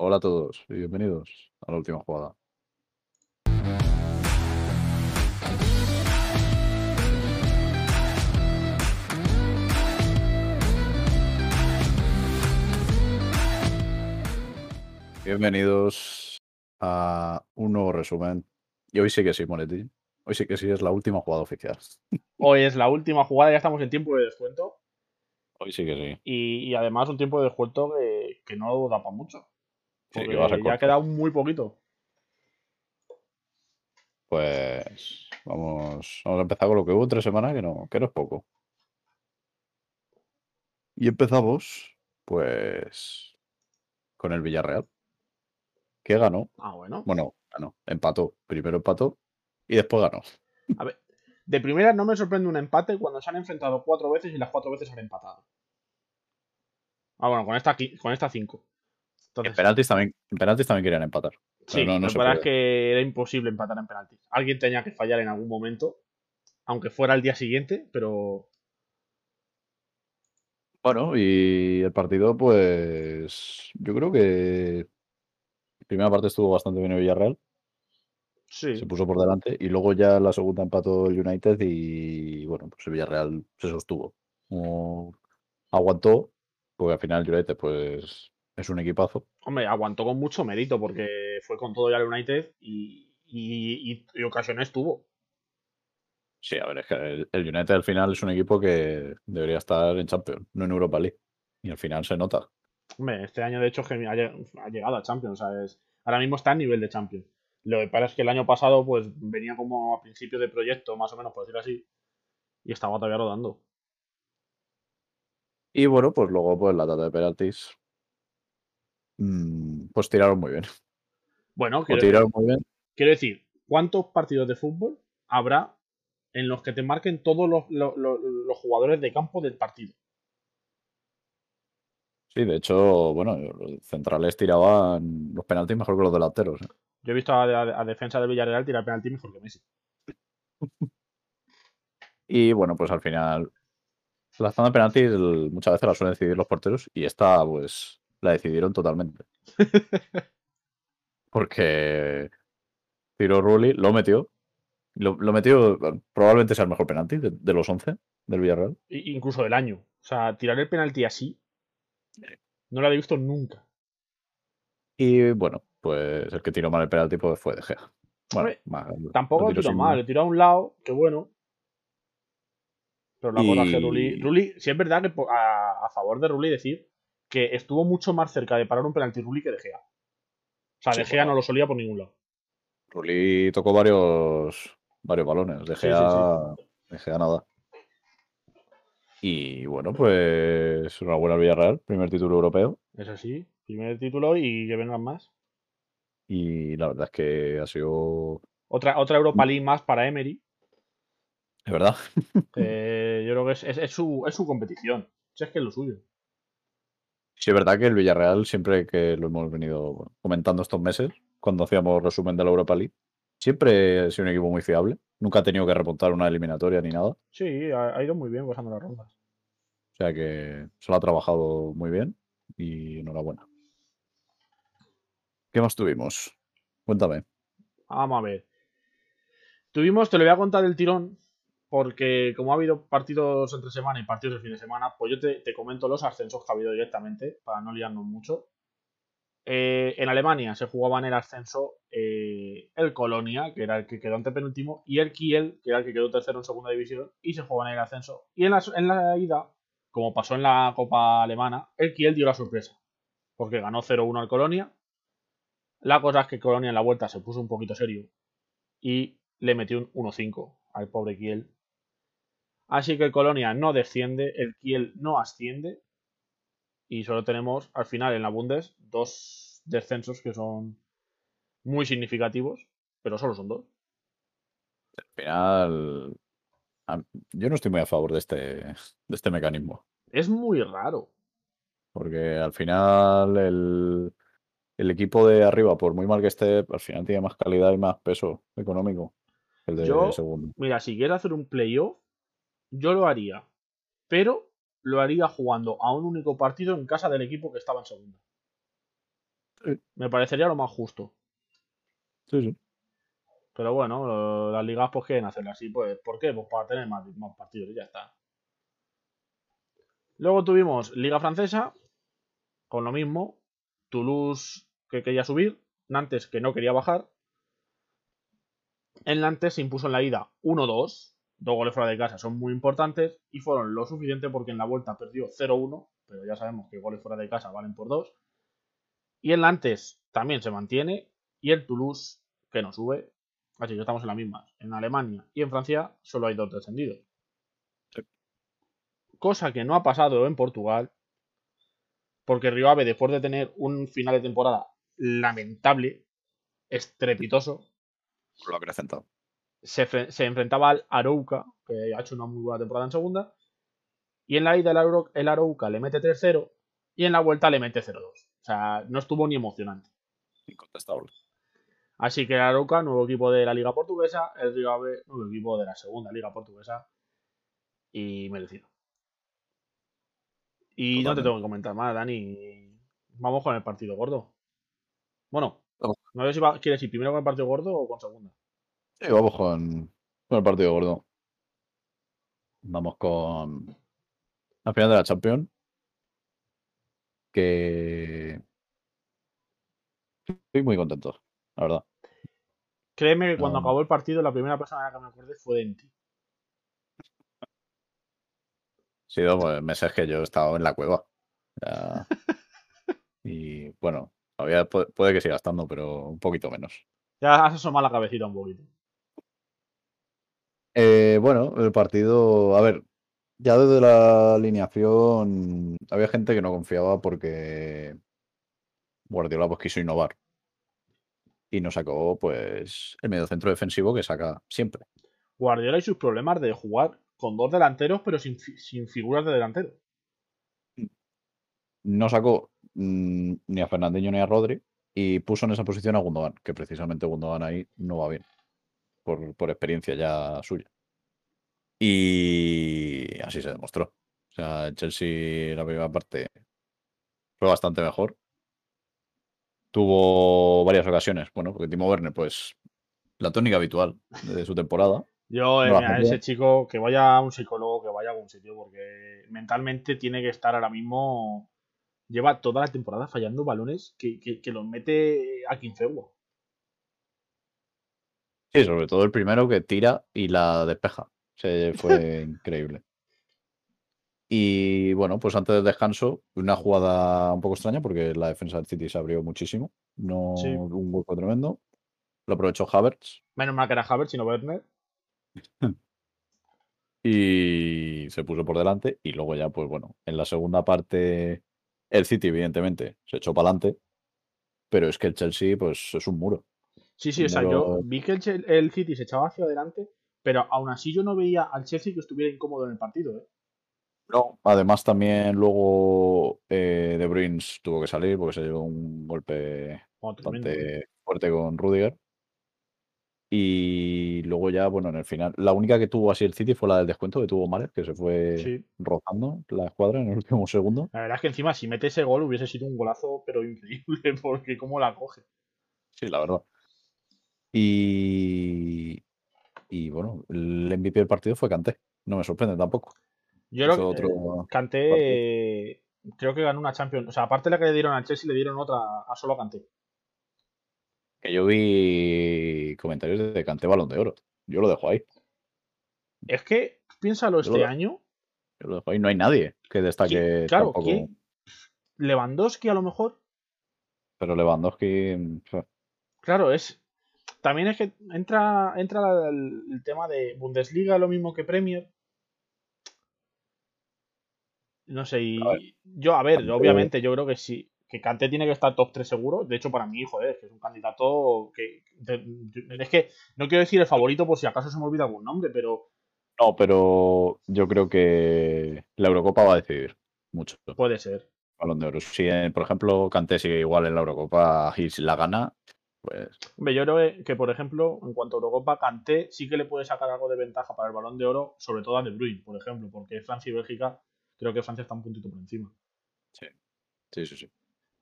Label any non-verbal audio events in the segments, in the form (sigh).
Hola a todos y bienvenidos a la última jugada. Bienvenidos a un nuevo resumen. Y hoy sí que sí, Monetti. Hoy sí que sí es la última jugada oficial. Hoy es la última jugada, ya estamos en tiempo de descuento. Hoy sí que sí. Y, y además un tiempo de descuento que, que no da para mucho. Sí, que va a ser ya corto. queda muy poquito. Pues vamos, vamos a empezar con lo que hubo tres semanas, que no, que no es poco. Y empezamos, pues, con el Villarreal, que ganó. Ah, bueno. Bueno, ganó, empató. Primero empató y después ganó. A ver, de primera no me sorprende un empate cuando se han enfrentado cuatro veces y las cuatro veces han empatado. Ah, bueno, con esta, con esta cinco. En penaltis también, en penaltis también querían empatar. sí, no- no la verdad es que era imposible empatar en penaltis. Alguien tenía que fallar en algún momento, aunque fuera el día siguiente, pero Bueno, y el partido, pues, yo creo que la primera parte estuvo bastante bien el Villarreal. sí. se puso por delante y luego ya en la segunda empató el United y bueno, pues el Villarreal se sostuvo. Como aguantó, porque al final el United pues es un equipazo. Hombre, aguantó con mucho mérito porque fue con todo ya el United y, y, y- y ocasiones tuvo. Sí, a ver, es que el, el United al final es un equipo que debería estar en Champions, no en Europa League. Y al final se nota. Hombre, este año de hecho que ha, lleg- ha llegado a Champions, ¿sabes? Ahora mismo está a nivel de Champions. Lo que pasa es que el año pasado pues venía como a principio de proyecto, más o menos por decirlo así, y estaba todavía rodando. Y bueno, pues luego pues la tanda de penaltis, mm, pues tiraron muy bien. Bueno, quiero, tiraron muy bien. quiero decir, ¿cuántos partidos de fútbol habrá en los que te marquen todos los, los- los- los jugadores de campo del partido? Sí, de hecho, bueno, los centrales tiraban los penaltis mejor que los delanteros. ¿eh? Yo he visto a, a- a defensa del Villarreal tirar penalti mejor que Messi. (laughs) Y bueno, pues al final, la zona de penaltis el- muchas veces la suelen decidir los porteros y esta, pues, la decidieron totalmente. (laughs) Porque tiró Rulli, lo metió. Lo, lo metió, probablemente sea el mejor penalti de, de los 11 del Villarreal. Incluso del año. O sea, tirar el penalti así no lo había visto nunca. Y bueno, pues el que tiró mal el penalti pues, fue De Gea. Bueno, más- Tampoco lo lo tiró mal, le tiró a un lado, que bueno. Pero la cosa es que Y- Rulli, Rulli, sí es verdad que a, a favor de Rulli decir que estuvo mucho más cerca de parar un penalti Rulli que De Gea. O sea, Sí, De Gea no lo solía por ningún lado. Rulli tocó varios, varios balones. De Sí, sí, Gea, De Gea nada. Y bueno, pues enhorabuena al Villarreal, primer título europeo. Es así, primer título y que vengan más. Y la verdad es que ha sido. Otra, otra Europa League más para Emery. Es verdad. que yo creo que es, es- es su, es su competición. Si es que es lo suyo. Sí, es verdad que el Villarreal, siempre que lo hemos venido comentando estos meses, cuando hacíamos resumen de la Europa League, siempre ha sido un equipo muy fiable. Nunca ha tenido que remontar una eliminatoria ni nada. Sí, ha, ido muy bien pasando las rondas. O sea que se lo ha trabajado muy bien y enhorabuena. ¿Qué más tuvimos? Cuéntame. Vamos a ver. Tuvimos, te lo voy a contar del tirón, porque como ha habido partidos entre semana y partidos de fin de semana, pues yo te, te comento los ascensos que ha habido directamente, para no liarnos mucho. Eh, en Alemania se jugaba en el ascenso eh, el Colonia, que era el que quedó antepenúltimo, y el Kiel, que era el que quedó tercero en segunda división, y se jugaba en el ascenso. Y en la, en la ida, como pasó en la Copa Alemana, el Kiel dio la sorpresa, porque ganó 0-1 al Colonia. La cosa es que Colonia en la vuelta se puso un poquito serio y le metió un 1-5 al pobre Kiel. Así que el Colonia no desciende, el Kiel no asciende y solo tenemos al final en la Bundes dos descensos que son muy significativos, pero solo son dos. Al final, yo no estoy muy a favor de este, de este mecanismo. Es muy raro. Porque al final el, el equipo de arriba, por muy mal que esté, al final tiene más calidad y más peso económico que el de Yo- segundo. Mira, si quieres hacer un playoff, yo lo haría, pero lo haría jugando a un único partido en casa del equipo que estaba en segunda. Sí. Me parecería lo más justo. Sí, sí. Pero bueno, las ligas pues quieren hacerlo así. Pues, ¿Por qué? Pues para tener más, más partidos y ya está. Luego tuvimos Liga Francesa, con lo mismo. Toulouse que quería subir, Nantes que no quería bajar. El Nantes se impuso en la ida 1-2, dos goles fuera de casa son muy importantes y fueron lo suficiente porque en la vuelta perdió 0-1, pero ya sabemos que goles fuera de casa valen por 2. Y el Nantes también se mantiene y el Toulouse que no sube. Así que estamos en la misma. En Alemania y en Francia solo hay dos descendidos. Sí. Cosa que no ha pasado en Portugal porque Río Ave, después de tener un final de temporada lamentable, estrepitoso, Lo ha acrecentado. Se, fre- se enfrentaba al Arouca, que ha hecho una muy buena temporada en segunda, y en la ida el, Arouca le mete 3-0 y en la vuelta le mete 0-2. O sea, no estuvo ni emocionante. Incontestable. Así que el Arouca, nuevo equipo de la Liga Portuguesa, el Río Ave, nuevo equipo de la segunda Liga Portuguesa y merecido. Y no te tengo que comentar más, Dani. Vamos con el partido gordo. Bueno, no sé si va- quieres ir primero con el partido gordo o con segunda. Sí, vamos con, con el partido gordo. Vamos con la final de la Champions. Que estoy muy contento, la verdad. Créeme que cuando No. acabó el partido, la primera persona la que me acordé fue de ti. Ha sido pues, meses que yo he estado en la cueva. Ya. (laughs) y bueno, todavía puede, puede que siga estando, pero un poquito menos. Ya has asomado la cabecita un poquito. Eh, bueno, el partido, a ver, ya desde la alineación había gente que no confiaba porque Guardiola pues quiso innovar y nos sacó pues el mediocentro defensivo que saca siempre. Guardiola y sus problemas de jugar con dos delanteros, pero sin, sin figuras de delantero. No sacó mm, ni a Fernandinho ni a Rodri y puso en esa posición a Gundogan, que precisamente Gundogan ahí no va bien por, por experiencia ya suya. Y así se demostró. O sea, el Chelsea la primera parte fue bastante mejor. Tuvo varias ocasiones. Bueno, porque Timo Werner, pues, la tónica habitual de su temporada. Yo, eh, No, mira, no. ese chico que vaya a un psicólogo, que vaya a algún sitio, porque mentalmente tiene que estar ahora mismo. Lleva toda la temporada fallando balones que, que, que los mete a Quinfegua. Sí, sobre todo el primero que tira y la despeja. Se fue increíble. Y bueno, pues antes del descanso, una jugada un poco extraña porque la defensa del City se abrió muchísimo. No Sí. un hueco tremendo. Lo aprovechó Havertz Menos mal que era Havertz, sino Werner. (laughs) y se puso por delante. Y luego ya, pues bueno, en la segunda parte, el City, evidentemente, se echó para adelante. Pero es que el Chelsea, pues es un muro. Sí, sí, o sea, yo vi que el, City se echaba hacia adelante, pero aún así yo no veía al Chelsea que estuviera incómodo en el partido. ¿eh? No, además también luego eh, De Bruyne tuvo que salir porque se llevó un golpe tremendo, ¿eh? bastante fuerte con Rudiger. Y luego ya, bueno, en el final, la única que tuvo así el City fue la del descuento que tuvo Mares, que se fue Sí. rozando la escuadra en el último segundo. La verdad es que encima si mete ese gol hubiese sido un golazo, pero increíble, (laughs) porque cómo la coge. Sí, la verdad. Y, y bueno, el MVP del partido fue Kanté. No me sorprende tampoco. Yo creo que otro eh, creo que ganó una Champions. O sea, aparte de la que le dieron al Chelsea, le dieron otra a solo a Kanté. que yo vi comentarios de Kanté Balón de Oro. Yo lo dejo ahí. Es que, piénsalo, Yo este lo- año, Yo lo dejo ahí. No hay nadie que destaque claro, tampoco. ¿quién? Lewandowski a lo mejor, Pero Lewandowski. claro, es... También es que entra, entra el, el tema de Bundesliga, lo mismo que Premier. No sé, y A yo, a ver, obviamente, yo creo que sí, que Kanté tiene que estar top 3 seguro. De hecho, para mí, joder, es que es un candidato que... de- es que no quiero decir el favorito por si acaso se me olvida algún nombre, pero No, pero yo creo que la Eurocopa va a decidir mucho. puede ser. Balón de Oro. Si, eh, por ejemplo, Kanté sigue igual en la Eurocopa si la gana, pues Hombre, yo creo que- por ejemplo, en cuanto a Eurocopa, Kanté sí que le puede sacar algo de ventaja para el Balón de Oro, sobre todo a De Bruyne, por ejemplo, porque Francia y Bélgica, creo que Francia está un puntito por encima. sí, sí, sí. sí.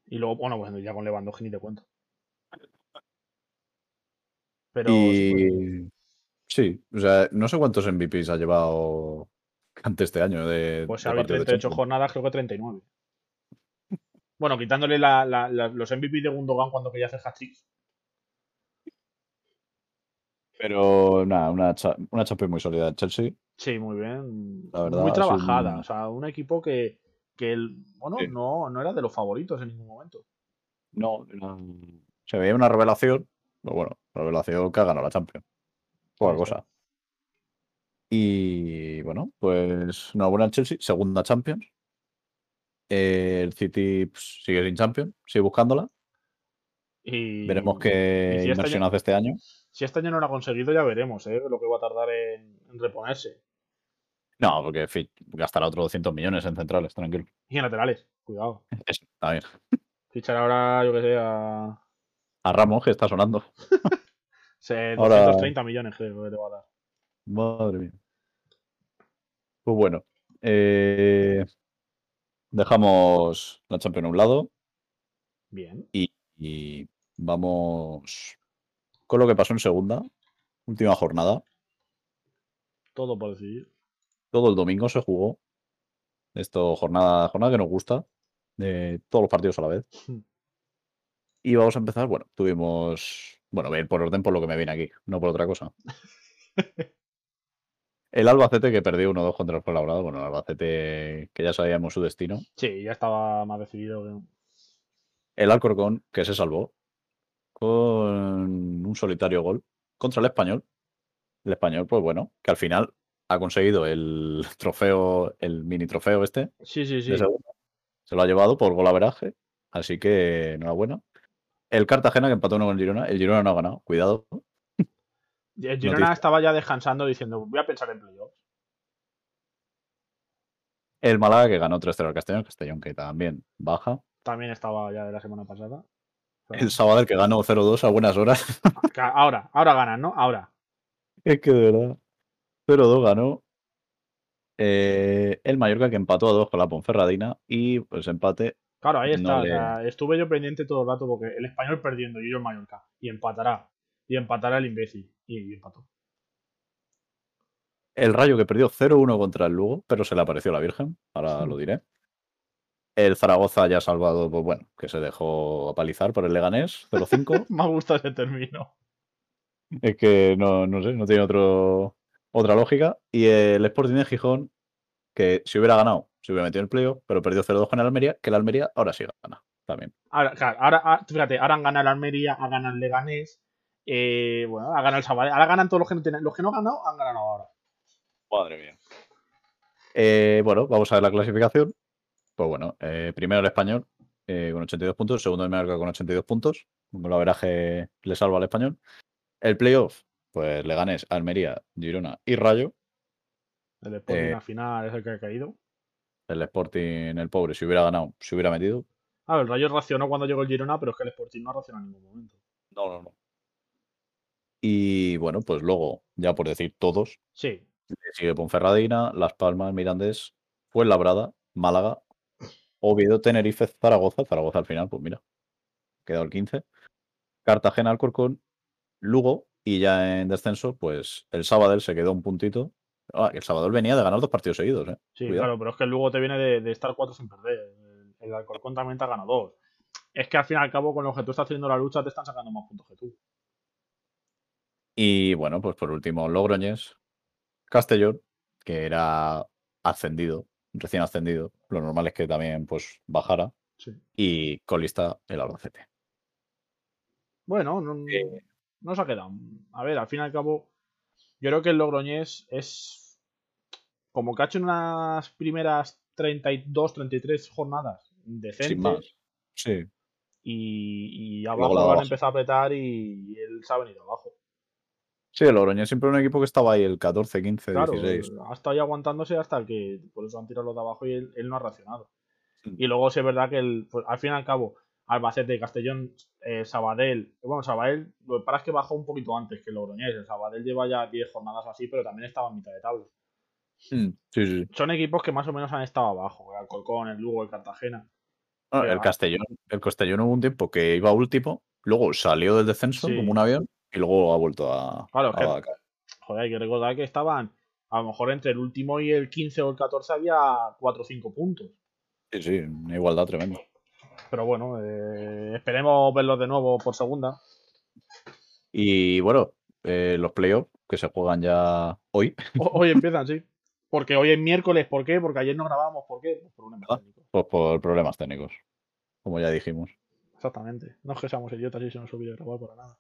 Y luego, bueno, pues ya con Lewandowski ni te cuento. Pero y sí, o sea, no sé cuántos MVPs ha llevado ante este año de. pues de ha habido partidos de 38 Champions. jornadas, creo que 39. Bueno, quitándole la- la- la- los MVP de Gundogan cuando quería hacer hat-tricks. Pero nada, una, una Champions muy sólida del Chelsea. Sí, muy bien. La verdad, muy trabajada. un- O sea, un equipo que, que el, bueno, Sí. no, no era de los favoritos en ningún momento. No, era- se veía una revelación. Pero bueno, revelación que ha ganado la Champions. Poca Sí, sí. cosa. Y bueno, pues una buena Chelsea, segunda Champions. Eh, el City pues, sigue sin Champions, sigue buscándola. Y Veremos qué si este inversión año- hace este año. Si este año no lo ha conseguido, ya veremos ¿eh? lo que va a tardar en, en reponerse. No, porque fi- gastará otros 200 millones en centrales, tranquilo. Y en laterales, cuidado. (laughs) Está bien. Fichar ahora, yo que sé, a A Ramos, que está sonando. (laughs) se- Ahora- 230 millones, creo que le va a dar. Madre mía. Pues bueno. eh, dejamos la Champions a un lado Bien. y vamos con lo que pasó en segunda. Última jornada. Todo por decidir. Todo el domingo se jugó. Esto, jornada, jornada que nos gusta. De todos los partidos a la vez. Y vamos a empezar. Bueno, tuvimos. Bueno, voy a ir por orden por lo que me viene aquí, no por otra cosa. (laughs) El Albacete que perdió 1-2 contra el Fuenlabrada. Bueno, el Albacete que ya sabíamos su destino. Sí, ya estaba más decidido. que- El Alcorcón que se salvó con un solitario gol contra el Español. El Español, pues bueno, que al final ha conseguido el (laughs) trofeo, el mini trofeo este Sí, sí, sí. Se lo ha llevado por golaveraje, así que enhorabuena. El Cartagena que empató uno con el Girona. El Girona no ha ganado, cuidado. (laughs) El Girona Noticia. estaba ya descansando diciendo, voy a pensar en playoffs. El Málaga que ganó 3-0 al Castellón, Castellón que también baja. También estaba ya de la semana pasada. El Sabadell que ganó 0-2 a buenas horas. Ahora, ahora ganan, ¿no? Ahora. es que de verdad. 0-2 ganó. Eh, el Mallorca que empató a 2 con la Ponferradina y pues empate. Claro, ahí No está. o le- sea, estuve yo pendiente todo el rato porque el español perdiendo y yo el Mallorca. Y empatará. Y empatará el imbécil. Y, y empató. El Rayo que perdió 0-1 contra el Lugo, pero se le apareció la Virgen, ahora lo diré. El Zaragoza ya salvado, pues bueno, que se dejó apalizar por el Leganés 0-5. (laughs) Me gusta ese término. es que no, no sé, no tiene otro, otra lógica. Y el Sporting de Gijón, que si hubiera ganado, se hubiera metido en el playoff, pero perdió 0-2 con el Almería, que el Almería ahora sí gana también. Ahora, claro, ahora, ah, fíjate, ahora han ganado el Almería, ha ganado el Leganés. eh, bueno, ha ganado el Sabadell. Ahora ganan todos los que no tienen. Los que no han ganado, han ganado ahora. Madre mía. Eh, bueno, vamos a ver la clasificación. Pues bueno, eh, primero el español eh, con 82 puntos, segundo el Mallorca con 82 puntos. Un golaveraje le salva al español. El playoff, pues Leganés, Almería, Girona y Rayo. El Sporting Eh, al final es el que ha caído. El Sporting, el pobre, si hubiera ganado, se hubiera metido. Ah, el Rayo racionó cuando llegó el Girona, pero es que el Sporting no ha racionado en ningún momento. No, no, no. Y bueno, pues luego, ya por decir todos, Sí, sigue Ponferradina, Las Palmas, Mirandés, Fuenlabrada, Málaga, Oviedo, Tenerife, Zaragoza. Zaragoza al final, pues mira, quedó el 15. Cartagena, Alcorcón, Lugo y ya en descenso, pues el Sabadell se quedó un puntito. Ah, el Sabadell venía de ganar dos partidos seguidos, ¿eh? sí, Cuidado. claro, pero es que luego te viene de, de estar cuatro sin perder. El, el Alcorcón también te ha ganado dos. Es que al fin y al cabo, con lo que tú estás haciendo la lucha, te están sacando más puntos que tú. Y bueno, pues por último, Logroñés, Castellón, que era ascendido, recién ascendido. Lo normal es que también pues bajara. Sí. Y colista el Albacete. Bueno, no, Eh. no se ha quedado. A ver, al fin y al cabo, yo creo que el Logroñés es como que ha hecho unas primeras 32, 33 jornadas decentes Sin más. Sí. y, y abajo de han empezado a apretar y él se ha venido abajo. Sí, el Logroñés siempre un equipo que estaba ahí el 14, 15, Claro, 16. ha estado ahí aguantándose hasta el que por eso han tirado los de abajo y él, él no ha reaccionado. Mm. Y luego sí es verdad que el, pues, al fin y al cabo, Albacete, Castellón, eh, Sabadell, bueno, Sabadell, lo que pasa es que bajó un poquito antes que el Logroñés. El Sabadell lleva ya 10 jornadas así, pero también estaba en mitad de tabla. Mm, Sí, sí. Son equipos que más o menos han estado abajo, el Alcorcón, el Lugo, el Cartagena. Que el. Castellón, el Castellón hubo un tiempo que iba último, luego salió del descenso Sí. como un avión y luego ha vuelto a, Claro, que-. Joder, hay que recordar que estaban, a lo mejor entre el último y el 15 o el 14 había 4 o 5 puntos. Sí, sí, una igualdad tremenda. Pero bueno, eh, esperemos verlos de nuevo por segunda. Y bueno, eh, los playoffs que se juegan ya hoy, (laughs) hoy empiezan, sí. Porque hoy es miércoles, ¿por qué? Porque ayer no grabamos, ¿por qué? Pues por Ah. pues por problemas técnicos, como ya dijimos. Exactamente. No es que seamos idiotas y se nos olvide grabar para nada.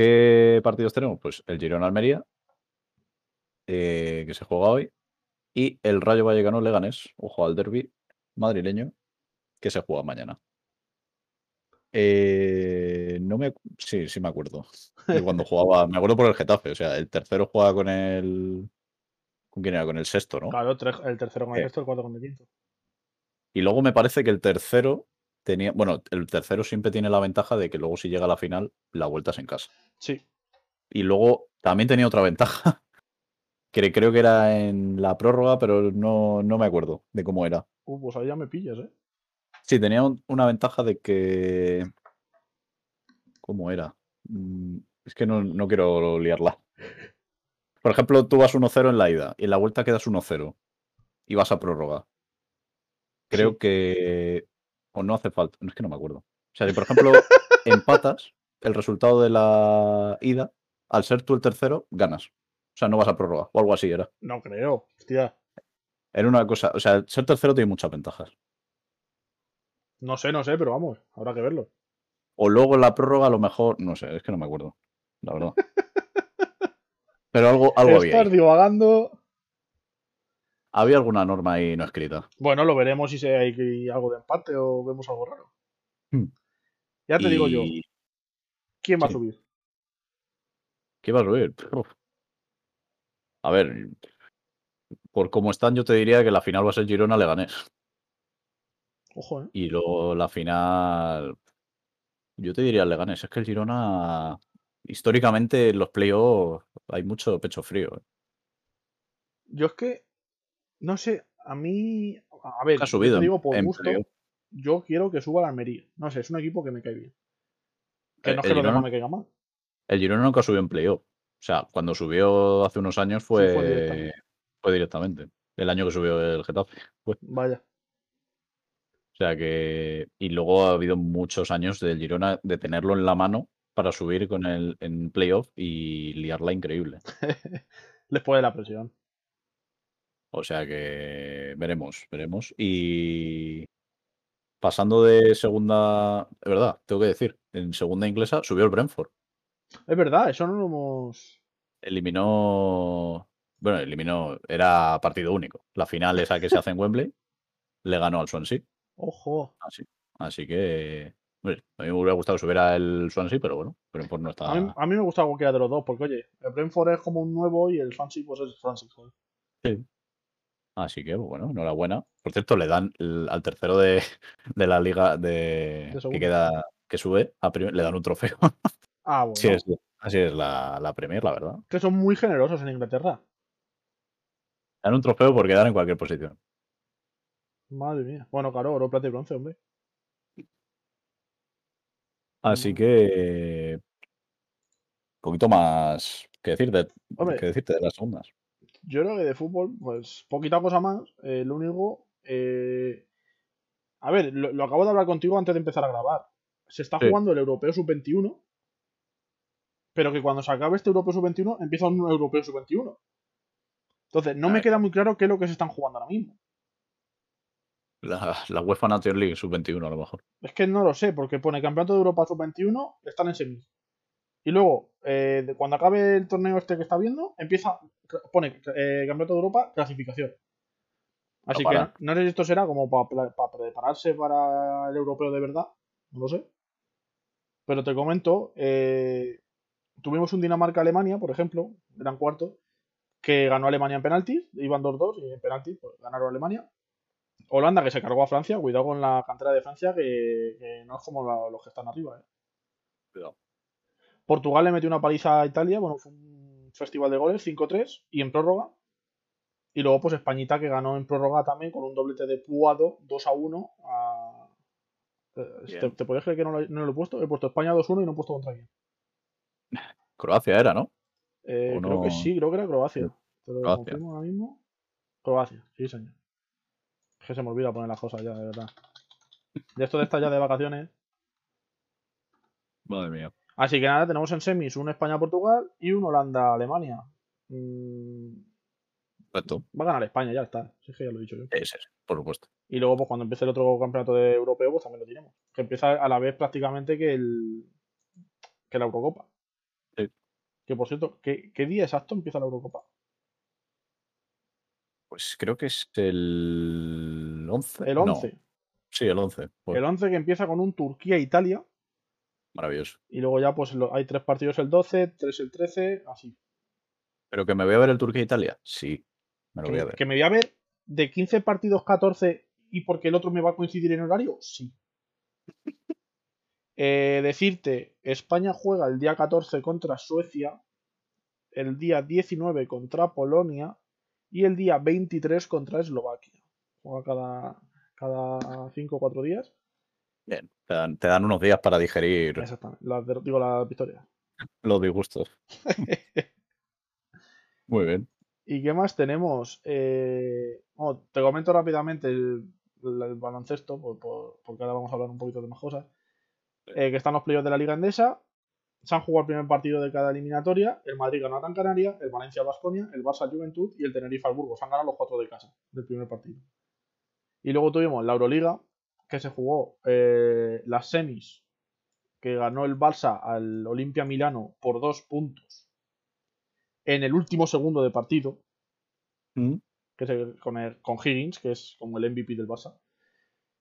¿Qué partidos tenemos? Pues el Girona Almería, eh, que se juega hoy, y el Rayo Vallecano Leganés, ojo al derby madrileño, que se juega mañana. Eh, no me, sí, sí me acuerdo. De cuando jugaba, me acuerdo por el Getafe, o sea, el tercero juega con el, ¿con quién era? Con el sexto, ¿no? Claro, el tercero con el Eh. sexto, el cuarto con el quinto. Y luego me parece que el tercero tenía, bueno, el tercero siempre tiene la ventaja de que luego si llega a la final, la vuelta es en casa. Sí. Y luego también tenía otra ventaja, (laughs) que creo que era en la prórroga, pero no, no me acuerdo de cómo era. Uh, pues ahí ya me pillas, ¿eh? Sí, tenía un- una ventaja de que... ¿Cómo era? Mm, Es que no, no quiero liarla. Por ejemplo, tú vas 1-0 en la ida y en la vuelta quedas 1-0 y vas a prórroga. Creo Sí. que... O no hace falta. Es que no me acuerdo. O sea, si por ejemplo empatas el resultado de la ida, al ser tú el tercero, ganas. O sea, no vas a prórroga o algo así era. No creo. Hostia. Era una cosa... O sea, el ser tercero tiene muchas ventajas. No sé, no sé, pero vamos, habrá que verlo. O luego en la prórroga a lo mejor... No sé, es que no me acuerdo. La verdad. Pero algo, algo. (laughs) Estás divagando. Había alguna norma ahí no escrita. Bueno, lo veremos si hay algo de empate o vemos algo raro. Hmm. Ya te digo yo, ¿quién va a subir? ¿Qué va a subir? Uf. A ver, por cómo están, yo te diría que la final va a ser Girona Leganés. Ojo, ¿eh? Y luego la final. Yo te diría Leganés. Es que el Girona. Históricamente en los playoffs hay mucho pecho frío. ¿eh? Yo es que, no sé, a mí, a ver, Ha subido te digo por en gusto, yo quiero que suba la Almería. No sé, es un equipo que me cae bien. Que Eh, no es que los demás Girona- me caigan mal. El Girona nunca subió en playoff. O sea, cuando subió hace unos años fue, fue directamente. fue directamente. El año que subió el Getafe. Fue. Vaya. O sea que. Y luego ha habido muchos años del Girona de tenerlo en la mano para subir con el en playoff y liarla increíble. (laughs) Les puede la presión. O sea que veremos, veremos. Y pasando de segunda, de verdad, tengo que decir, en segunda inglesa subió el Brentford. Es verdad, eso no lo hemos. Eliminó, bueno, eliminó, era partido único. La final esa que se hace en Wembley, le ganó al Swansea. Ojo. Así, así que, a mí me hubiera gustado que subiera el Swansea, pero bueno, Brentford no está. A mí, a mí me gusta cualquiera de los dos, porque oye, el Brentford es como un nuevo y el Swansea pues es el Swansea. Sí. Así que, bueno, enhorabuena. Por cierto, le dan el- al tercero de, (laughs) de la liga de, que queda, que sube, a le dan un trofeo. (laughs) Ah, bueno. Así es, así es la, la Premier, la verdad. Que son muy generosos en Inglaterra. Dan un trofeo por quedar en cualquier posición. Madre mía. Bueno, claro, oro, plata y bronce, hombre. Así Mm. que. Un poquito más que, decir de, Hombre. que decirte de las segundas. Yo creo que de fútbol, pues poquita cosa más. Eh, lo único. eh, A ver, lo, lo acabo de hablar contigo antes de empezar a grabar. Se está Sí. jugando el Europeo Sub-21. Pero que cuando se acabe este Europeo Sub-21, empieza un Europeo Sub-21. Entonces, no me queda muy claro qué es lo que se están jugando ahora mismo. La, la UEFA Nation League sub-21, a lo mejor. Es que no lo sé, porque pone Campeonato de Europa Sub-21, están en semis. Y luego, eh, cuando acabe el torneo este que está viendo, empieza, pone eh, Campeonato de Europa, clasificación. Así No que no sé si esto será como para prepararse para el europeo de verdad, no lo sé. Pero te comento, eh, tuvimos un Dinamarca-Alemania, por ejemplo, gran cuarto, que ganó Alemania en penaltis, iban 2-2 y en penaltis pues, ganaron Alemania. Holanda que se cargó a Francia, cuidado con la cantera de Francia que, que no es como la- los que están arriba. ¿eh? Cuidado. Portugal le metió una paliza a Italia, bueno, fue un festival de goles, 5-3, y en prórroga Y luego, pues Españita que ganó en prórroga también con un doblete de Puado 2 a 1 a. Eh, ¿Te, te puedes creer que no lo, no lo he puesto? He puesto España 2-1 y no he puesto contra quién. (laughs) Croacia era, ¿no? Eh, ¿O Creo que sí, creo que era Croacia. Te lo Croacia. confirmo ahora mismo. Croacia, sí, señor. Es que se me olvida poner las cosas ya, de verdad. De esto de estar ya de vacaciones. Madre mía. Así que nada, tenemos en semis un España-Portugal y un Holanda-Alemania. Mm, Perfecto. va a ganar España, ya está. Si es que ya lo he dicho yo. Ese es, por supuesto. Y luego, pues cuando empiece el otro campeonato de europeo, pues también lo tenemos. Que empieza a la vez prácticamente que el que la Eurocopa. Sí. Que por cierto, ¿qué, qué día exacto empieza la Eurocopa? Pues creo que es el 11. El No, 11. sí, el 11. Pues, El 11 que empieza con un Turquía-Italia. Maravilloso. Y luego ya, pues lo- hay tres partidos el 12, tres el 13, así. ¿Pero que me voy a ver el Turquía-Italia? Sí, me lo voy a ver. que me voy a ver de 15 partidos 14 y porque el otro me va a coincidir en horario, sí. (laughs) Eh, decirte, España juega el día 14 contra Suecia, el día 19 contra Polonia y el día 23 contra Eslovaquia. Juega cada, cada 5 o 4 días. Bien, te dan, te dan unos días para digerir Exactamente, las digo las victorias. (laughs) los disgustos. (laughs) Muy bien. ¿Y qué más tenemos? Eh, bueno, te comento rápidamente el, baloncesto, por- por- porque ahora vamos a hablar un poquito de más cosas. Eh, que están los playoffs de la Liga Endesa. Se han jugado el primer partido de cada eliminatoria. El Madrid ganó a Gran Canaria, el Valencia al Basconia, el Barça Juventud y el Tenerife al Burgos. Han ganado los cuatro de casa del primer partido. Y luego tuvimos la Euroliga, que se jugó eh, las semis, que ganó el Barça al Olimpia Milano por dos puntos en el último segundo de partido Mm, que es el- con, el- con Higgins, que es como el MVP del Barça.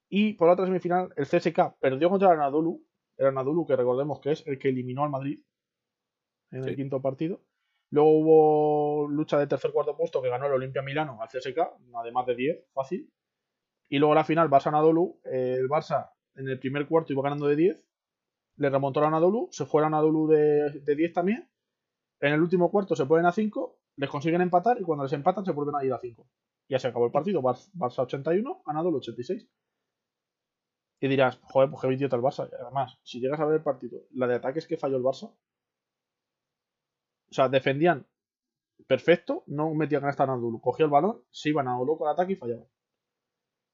Y por la otra semifinal, el CSK perdió contra el Anadolu. El Anadolu, que recordemos que es el que eliminó al Madrid en el quinto partido. Luego hubo lucha de tercer cuarto puesto que ganó el Olimpia Milano al CSK, además de 10, fácil. Y luego la final, Barça-Anadolu. eh, el Barça en el primer cuarto iba ganando de 10. Le remontó al Anadolu, se fue al Anadolu de, de 10 también. En el último cuarto se ponen a 5, les consiguen empatar y cuando les empatan se vuelven a ir a 5. Ya se acabó el partido, Bar- Barça 81, Anadolu 86. Y dirás, joder, pues qué idiota el Barça. Y Además, si llegas a ver el partido, la de ataques que falló el Barça. O sea, defendían perfecto, no metían a esta Anadolu. Cogía el balón, se iban a loco al ataque y fallaban.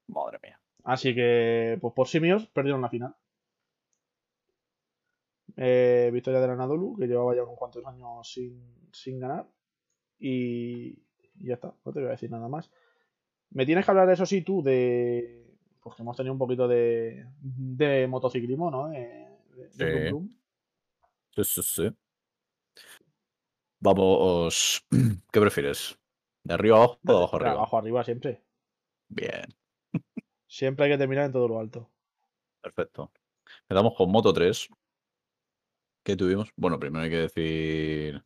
Madre mía. Así que, pues por simios, perdieron la final. Eh, victoria del Anadolu, que llevaba ya unos cuantos años sin, sin ganar. Y, y ya está, no te voy a decir nada más. Me tienes que hablar, eso sí, tú, de. Pues que hemos tenido un poquito de, de motociclismo, ¿no? De, de- de Sí. Sí, sí, sí. Vamos. (clears throat) ¿Qué prefieres? ¿De arriba abajo o de abajo De arriba? abajo arriba siempre. Bien, Siempre hay que terminar en todo lo alto. perfecto. Empezamos con Moto 3. ¿Qué tuvimos? Bueno, primero hay que decir.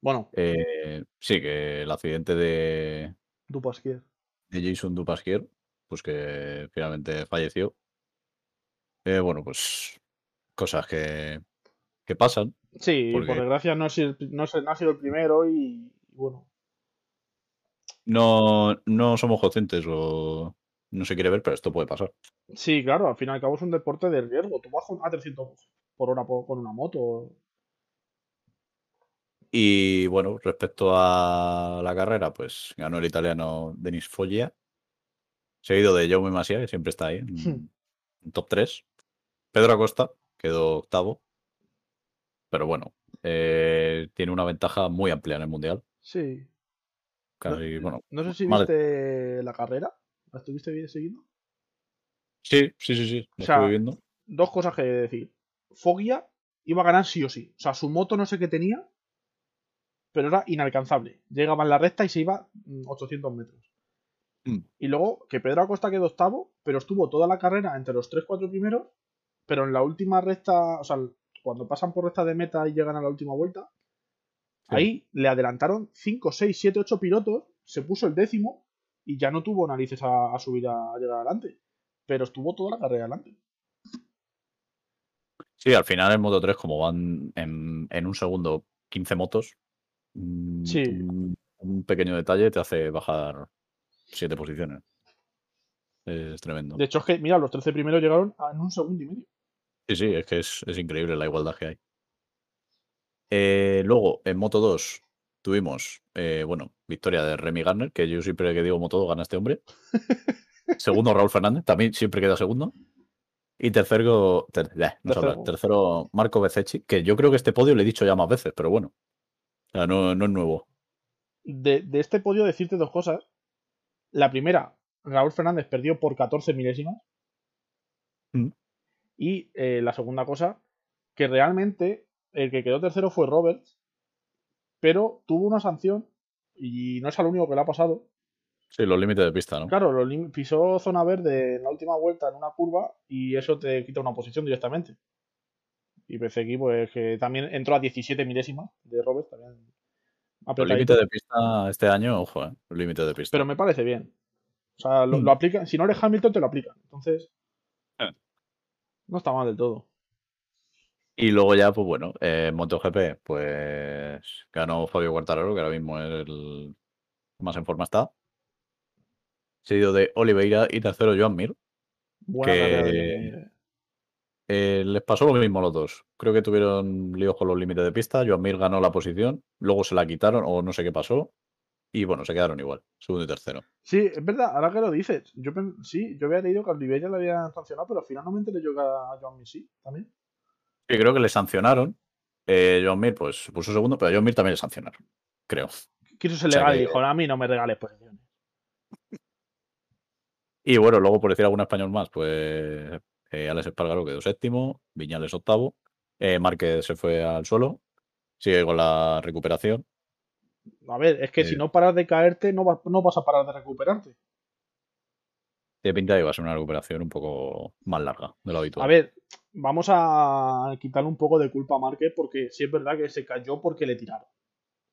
Bueno, eh, sí, que el accidente de, Dupasquier. de Jason Dupasquier, pues que finalmente falleció. Eh, bueno, pues cosas que, que pasan. Sí, Porque- por desgracia no, ha sido el- no, no ha sido el primero y, y bueno, No, no somos conscientes o no se quiere ver, pero esto puede pasar. Sí, claro, al fin y al cabo es un deporte de riesgo. Tú con- a 300 por hora con una moto. Y bueno, respecto a la carrera, pues ganó el italiano Denis Foggia, seguido de Jaume Masia, que siempre está ahí, en, Hmm. en top 3. Pedro Acosta quedó octavo, pero bueno, eh, tiene una ventaja muy amplia en el Mundial. Sí. Casi, bueno, No sé si Vale. viste la carrera. ¿La estuviste bien siguiendo? sí, sí, sí, sí, lo O sea, estuve viendo. Dos cosas que decir. Foggia iba a ganar sí o sí. O sea, su moto no sé qué tenía, pero era inalcanzable. Llegaba en la recta y se iba mm, 800 metros. Mm. Y luego que Pedro Acosta quedó octavo, pero estuvo toda la carrera entre los 3-4 primeros, pero en la última recta, o sea, cuando pasan por recta de meta y llegan a la última vuelta, Sí. ahí le adelantaron 5, 6, 7, 8 pilotos, se puso el décimo y ya no tuvo narices a, a subir a, a llegar adelante. Pero estuvo toda la carrera adelante. Sí, al final en Moto 3, como van en, en un segundo 15 motos, mm, Sí. un, un pequeño detalle te hace bajar siete posiciones. Es tremendo. De hecho, es que, mira, los 13 primeros llegaron en un segundo y medio. Sí, sí, es que es, es increíble la igualdad que hay. Eh, luego, en Moto 2 tuvimos, eh, bueno, victoria de Remy Garner, que yo siempre que digo Moto 2 gana este hombre. (laughs) segundo, Raúl Fernández, también siempre queda segundo. Y tercero, ter- eh, no. Tercero. tercero, Marco Bececchi, que yo creo que este podio le he dicho ya más veces, pero bueno. O sea, no, no es nuevo. De, de este podio decirte dos cosas. La primera, Raúl Fernández perdió por 14 milésimas. Mm. Y eh, la segunda cosa, que realmente el que quedó tercero fue Roberts, pero tuvo una sanción y no es al único que le ha pasado. Sí, los límites de pista, ¿no? Claro, pisó zona verde en la última vuelta en una curva y eso te quita una posición directamente. Y Bezeki, pues que también entró a 17 milésimas de Roberts, también Los límites de pista este año, ojo, ¿eh? Los límites de pista. Pero me parece bien. O sea, lo, Mm. lo aplican. Si no eres Hamilton, te lo aplican. Entonces. Eh. No está mal del todo. Y luego ya, pues bueno, eh, MotoGP, pues ganó Fabio Quartararo, que ahora mismo es el más en forma está. Seguido de Oliveira y tercero Joan Mir. Buena Que- Eh, les pasó lo mismo a los dos. Creo que tuvieron líos con los límites de pista. Joan Mir ganó la posición, luego se la quitaron o no sé qué pasó. Y bueno, se quedaron igual, segundo y tercero. Sí, es verdad, ahora que lo dices. Yo sí, yo había leído que a Oliveira le habían sancionado, pero al final no me enteré yo que a Joan Mir sí, también. Y creo que le sancionaron. Eh, Joan Mir, pues puso segundo, pero a Joan Mir también le sancionaron, creo. Quiso ser O sea legal y dijo, a mí no me regales posiciones. (laughs) Y bueno, luego por decir algún español más, pues eh, Alex Espargaro quedó séptimo, Viñales octavo, eh, Márquez se fue al suelo, sigue con la recuperación. A ver, es que Eh. si no paras de caerte, no, va- no vas a parar de recuperarte. De pinta iba a ser una recuperación un poco más larga de lo habitual. A ver, vamos a quitarle un poco de culpa a Márquez porque sí es verdad que se cayó porque le tiraron.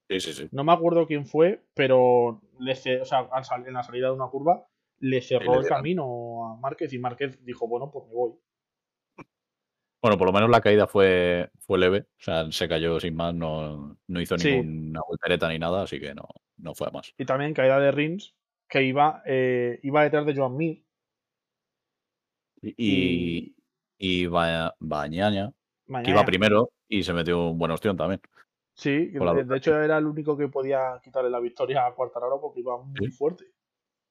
Sí, sí, sí. No me acuerdo quién fue, pero le o sea, en la salida de una curva le cerró le el camino a Márquez y Márquez dijo, bueno, pues me voy. Bueno, por lo menos la caída fue, fue leve, o sea, se cayó sin más, no, no hizo Sí. ninguna voltereta ni nada, así que no, no fue a más. Y también caída de Rins, que iba, eh, iba detrás de Joan Mir. Y, y Ba- Bañaña, que iba primero y se metió un buen ostión también. Sí, de, hecho era el único que podía quitarle la victoria a Cuartararo porque iba muy Sí. fuerte.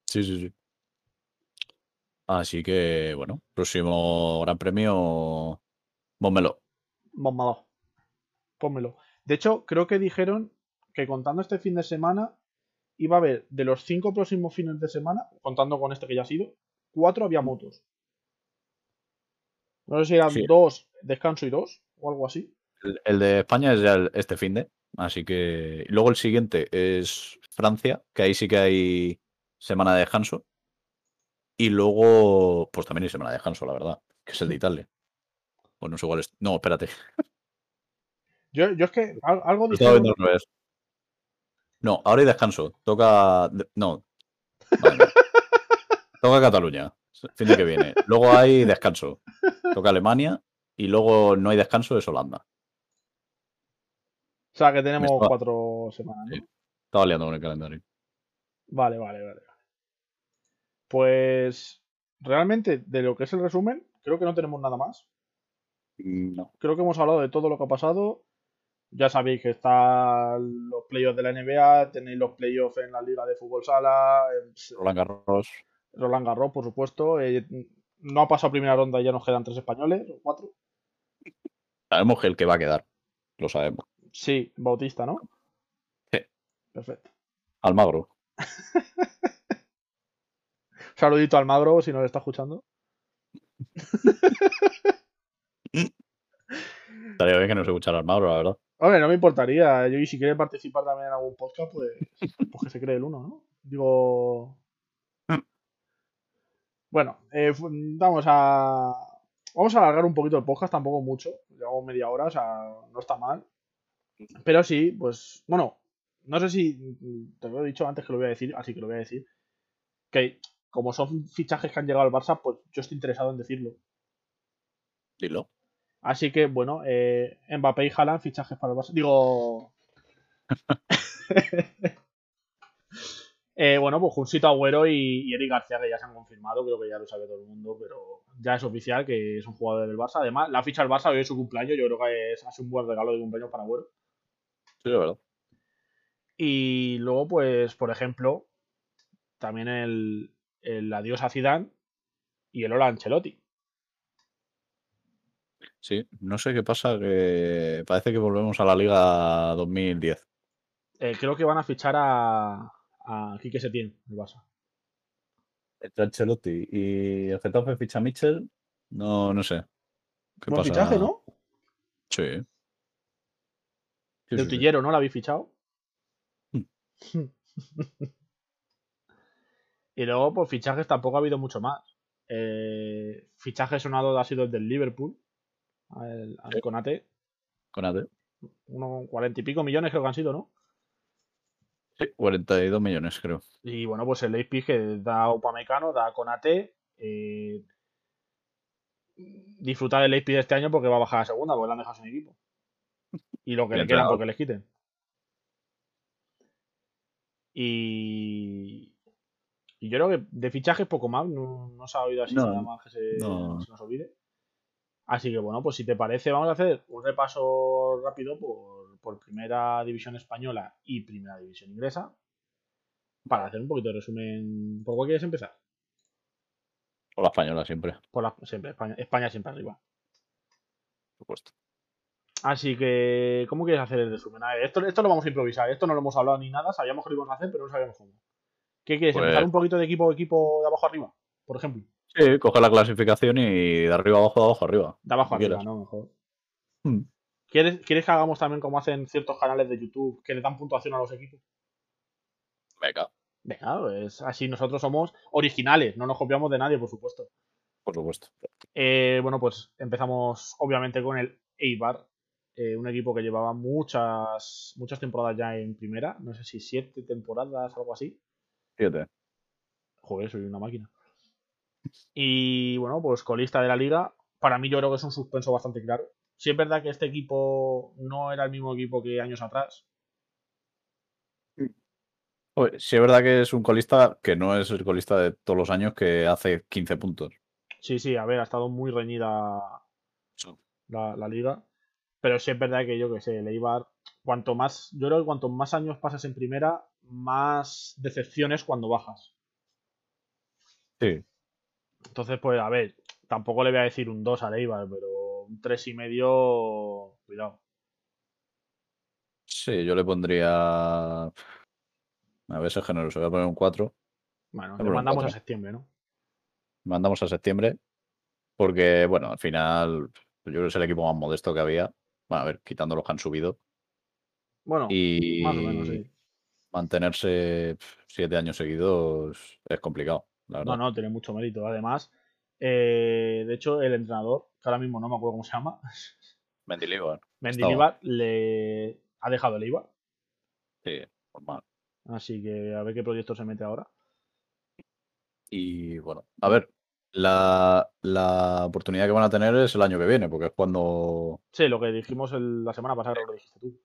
Sí, sí, sí. Así que, bueno, próximo Gran Premio, Mónmelo. Bombado. Pónmelo. De hecho, creo que dijeron que contando este fin de semana, iba a haber de los cinco próximos fines de semana, contando con este que ya ha sido, cuatro había motos. No sé si eran Sí. dos, descanso y dos, o algo así. El, el de España es ya el- este fin de, así que. y luego el siguiente es Francia, que ahí sí que hay semana de descanso. Y luego, pues también hay semana de descanso, la verdad, que es el de Italia. Pues no sé cuál es. No, espérate. Yo, yo es que al- algo Lo estaba dijeron. viendo al revés. No, ahora hay descanso. Toca. No. Vale. (laughs) Toca Cataluña. Fin de que viene. Luego hay descanso. Toca Alemania. Y luego no hay descanso, es Holanda. O sea, que tenemos estaba- cuatro semanas, ¿no? Sí. Estaba liando con el calendario. Vale, vale, vale. vale. Pues realmente, de lo que es el resumen, creo que no tenemos nada más. No. Creo que hemos hablado de todo lo que ha pasado. Ya sabéis que están los playoffs de la NBA, tenéis los playoffs en la Liga de Fútbol Sala, Roland Garros. Roland Garros, por supuesto. eh, no ha pasado primera ronda y ya nos quedan tres españoles, o cuatro. Sabemos que el que va a quedar. Lo sabemos. Sí, Bautista, ¿no? Sí. Perfecto. Almagro. (laughs) Saludito al Magro si nos está escuchando. (laughs) Estaría bien que nos escuchara Almagro, la verdad. Hombre, no me importaría. Yo, y si quiere participar también en algún podcast, pues, (laughs) pues que se cree el uno, ¿no? Digo. Bueno, eh, vamos a. Vamos a alargar un poquito el podcast, tampoco mucho. Llevamos media hora, o sea, no está mal. Pero sí, pues. Bueno, no sé si. Te lo he dicho antes que lo voy a decir, así que lo voy a decir. Que como son fichajes que han llegado al Barça, pues yo estoy interesado en decirlo. Dilo. Así que, bueno, eh, Mbappé y Haaland fichajes para el Barça. Digo. (laughs) Eh, bueno, pues Junsito Agüero y, y Eric García, que ya se han confirmado, creo que ya lo sabe todo el mundo, pero ya es oficial que es un jugador del Barça. Además, la ficha del Barça hoy es su cumpleaños, yo creo que es, hace un buen regalo de cumpleaños para Agüero. Sí, es verdad. Y luego, pues, por ejemplo, también el, el adiós a Zidane y el hola a Ancelotti. Sí, no sé qué pasa, que parece que volvemos a la Liga 2010. Eh, creo que van a fichar a, a Quique Setién, el Barça. Ancelotti y el Getafe ficha a Mitchell, no, no sé. ¿Qué Buen pasa? fichaje, ¿no? Sí. Sí, De sí, sí. utillero, ¿no? ¿La habéis fichado? Hmm. (laughs) y luego, pues fichajes tampoco ha habido mucho más. Eh, fichaje sonado ha sido el del Liverpool, al, al Sí. Konate. Con AD. Unos cuarenta y pico millones creo que han sido, ¿no? Sí, 42 millones, creo. Y bueno, pues el Leipzig que da Upamecano, da a Konate. Eh, disfrutar del Leipzig este año porque va a bajar a segunda, porque le han dejado sin equipo. Y lo que (laughs) Bien le quedan porque les quiten. Y, y yo creo que de fichajes poco más, no, no se ha oído así No, nada más que se, no. se nos olvide. Así que bueno, pues si te parece, vamos a hacer un repaso rápido por, por primera división española y primera división inglesa. Para hacer un poquito de resumen. ¿Por cuál quieres empezar? Por la española siempre, Por la, siempre, España, España siempre arriba. por supuesto. Así que, ¿cómo quieres hacer el resumen? A ver, esto, esto lo vamos a improvisar. Esto no lo hemos hablado ni nada. Sabíamos que lo íbamos a hacer, pero no sabíamos cómo. ¿Qué quieres? Pues- ¿Empezar un poquito de equipo equipo de abajo arriba? Por ejemplo. Sí, coge la clasificación y de arriba abajo, de abajo arriba. De abajo arriba. ¿no? Mejor. Hmm. ¿Quieres, ¿Quieres que hagamos también como hacen ciertos canales de YouTube que le dan puntuación a los equipos? Venga, Venga, pues así nosotros somos originales, no nos copiamos de nadie, por supuesto. por supuesto. Eh, bueno, pues empezamos obviamente con el Eibar, eh, un equipo que llevaba muchas, muchas temporadas ya en primera, no sé si siete temporadas, algo así. Siete. Joder, soy una máquina. Y bueno, pues colista de la liga, para mí yo creo que es un suspenso bastante claro. Sí es verdad que este equipo no era el mismo equipo que años atrás. Sí es verdad que es un colista que no es el colista de todos los años que hace 15 puntos. Sí, sí, a ver, ha estado muy reñida la, la liga. Pero sí es verdad que yo que sé, el Eibar, cuanto más, yo creo que cuanto más años pasas en primera, más decepciones cuando bajas. Sí, Entonces, pues a ver, tampoco le voy a decir un 2 al Eibar, pero un 3 y medio, cuidado. sí, yo le pondría. A ver, ser generoso, voy a poner un 4. Bueno, Le mandamos a septiembre, ¿no? Mandamos a septiembre. Porque, bueno, al final, yo creo que es el equipo más modesto que había. Bueno, a ver, quitando los que han subido. Bueno, Y más o menos, sí. mantenerse siete años seguidos es complicado, la verdad. No, no, tiene mucho mérito. Además, eh, de hecho, el entrenador, que ahora mismo no me acuerdo cómo se llama, (laughs) Mendilibar, Mendilibar, le ha dejado el Eibar. sí, normal. Así que a ver qué proyecto se mete ahora. Y bueno, a ver, la, la oportunidad que van a tener es el año que viene, porque es cuando Sí, lo que dijimos el- la semana pasada, que lo dijiste tú.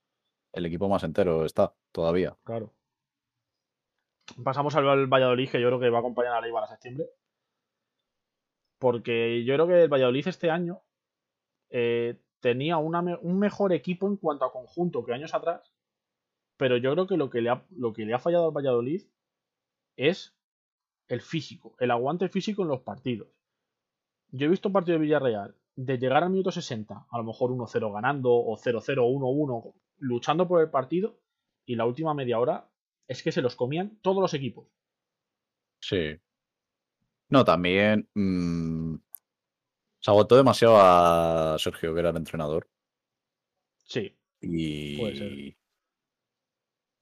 el equipo más entero está todavía. Claro. Pasamos al, al Valladolid, que yo creo que va a acompañar a Eibar a septiembre. Porque yo creo que el Valladolid este año eh, tenía un mejor equipo en cuanto a conjunto que años atrás. Pero yo creo que lo que le ha, lo que le ha fallado al Valladolid es el físico, el aguante físico en los partidos. Yo he visto un partido de Villarreal de llegar al minuto 60, a lo mejor 1-0 ganando o 0-0, 1-1, luchando por el partido, y la última media hora es que se los comían todos los equipos. Sí. No, también mm, se agotó demasiado a Sergio, que era el entrenador. Sí, Y, Puede ser.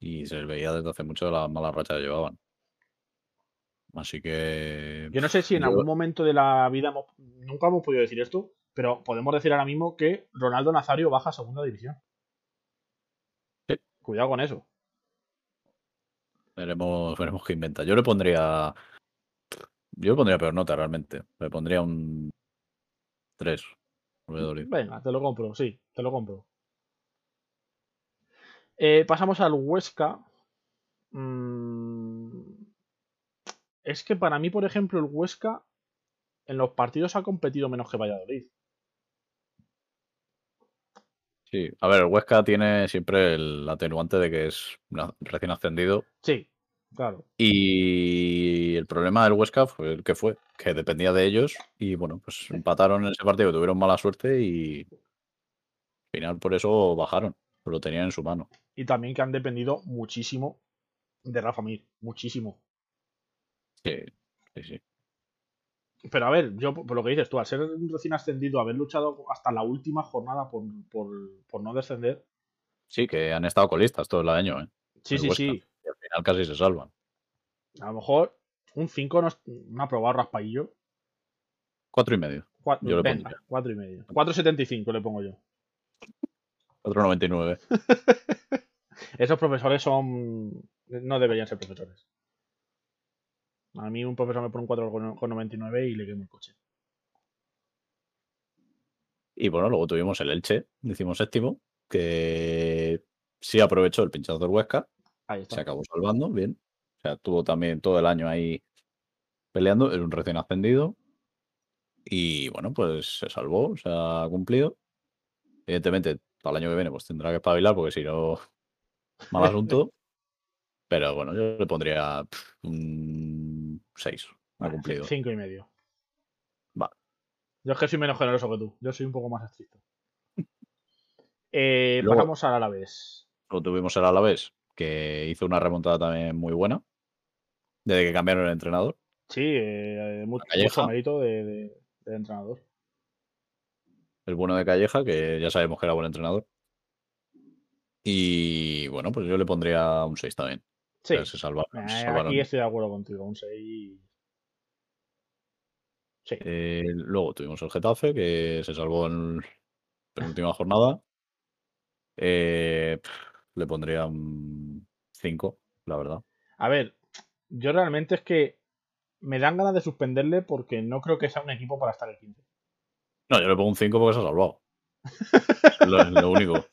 y se les veía desde hace mucho las malas rachas que llevaban. Así que. yo no sé si en yo- algún momento de la vida hemos, nunca hemos podido decir esto, pero podemos decir ahora mismo que Ronaldo Nazario baja a segunda división. Sí. Cuidado con eso. Veremos, veremos qué inventa. Yo le pondría. Yo le pondría peor nota realmente. Le pondría un 3. Venga, te lo compro, sí, te lo compro. Eh, pasamos al Huesca. Mm, Es que para mí, por ejemplo, el Huesca en los partidos ha competido menos que Valladolid. Sí, a ver, el Huesca tiene siempre el atenuante de que es recién ascendido. Sí, claro. Y el problema del Huesca fue el que fue, que dependía de ellos. Y bueno, pues empataron en ese partido, tuvieron mala suerte y al final por eso bajaron. Lo tenían en su mano. Y también que han dependido muchísimo de Rafa Mir. Muchísimo. Sí, sí, sí. Pero a ver, yo por lo que dices tú, al ser un recién ascendido, haber luchado hasta la última jornada por, por, por no descender. Sí, que han estado colistas todo el año, ¿eh? Sí, El sí, Huesca. sí. Y al final casi se salvan. A lo mejor un 5 no es un aprobado raspaillo. Cuatro y medio. Cua- Yo le venga, pondría. 4 y medio. 4,75 le pongo yo. 4.99. (laughs) Esos profesores son. No deberían ser profesores. A mí un profesor me pone un 4,99 y le quemo el coche. Y bueno, luego tuvimos el Elche, decimos séptimo, que sí aprovechó el pinchazo del Huesca, Ahí está. se acabó salvando, bien. O sea, tuvo también todo el año ahí peleando, es un recién ascendido. Y bueno, pues se salvó, se ha cumplido. Evidentemente, para el año que viene, pues tendrá que espabilar, porque si no, (laughs) mal asunto. (laughs) Pero bueno, yo le pondría un 6. Ha cumplido. Cinco y medio. Vale. Yo es que soy menos generoso que tú. Yo soy un poco más estricto. (laughs) Eh, Luego- pasamos al Alavés. Luego tuvimos el Alavés, que hizo una remontada también muy buena. Desde que cambiaron el entrenador. Sí, eh, mu- Calleja. mucho mérito de, entrenador. El bueno de Calleja, que ya sabemos que era buen entrenador. Y bueno, pues yo le pondría un 6 también. Sí, se salvaron. eh, se salvaron. aquí estoy de acuerdo contigo. Un 6. Sí, Eh, luego tuvimos el Getafe, que se salvó en penúltima jornada. Eh, le pondría un 5, la verdad. A ver, yo realmente es que me dan ganas de suspenderle porque no creo que sea un equipo para estar el 15. No, yo le pongo un 5 porque se ha salvado. (laughs) Es lo, es lo único.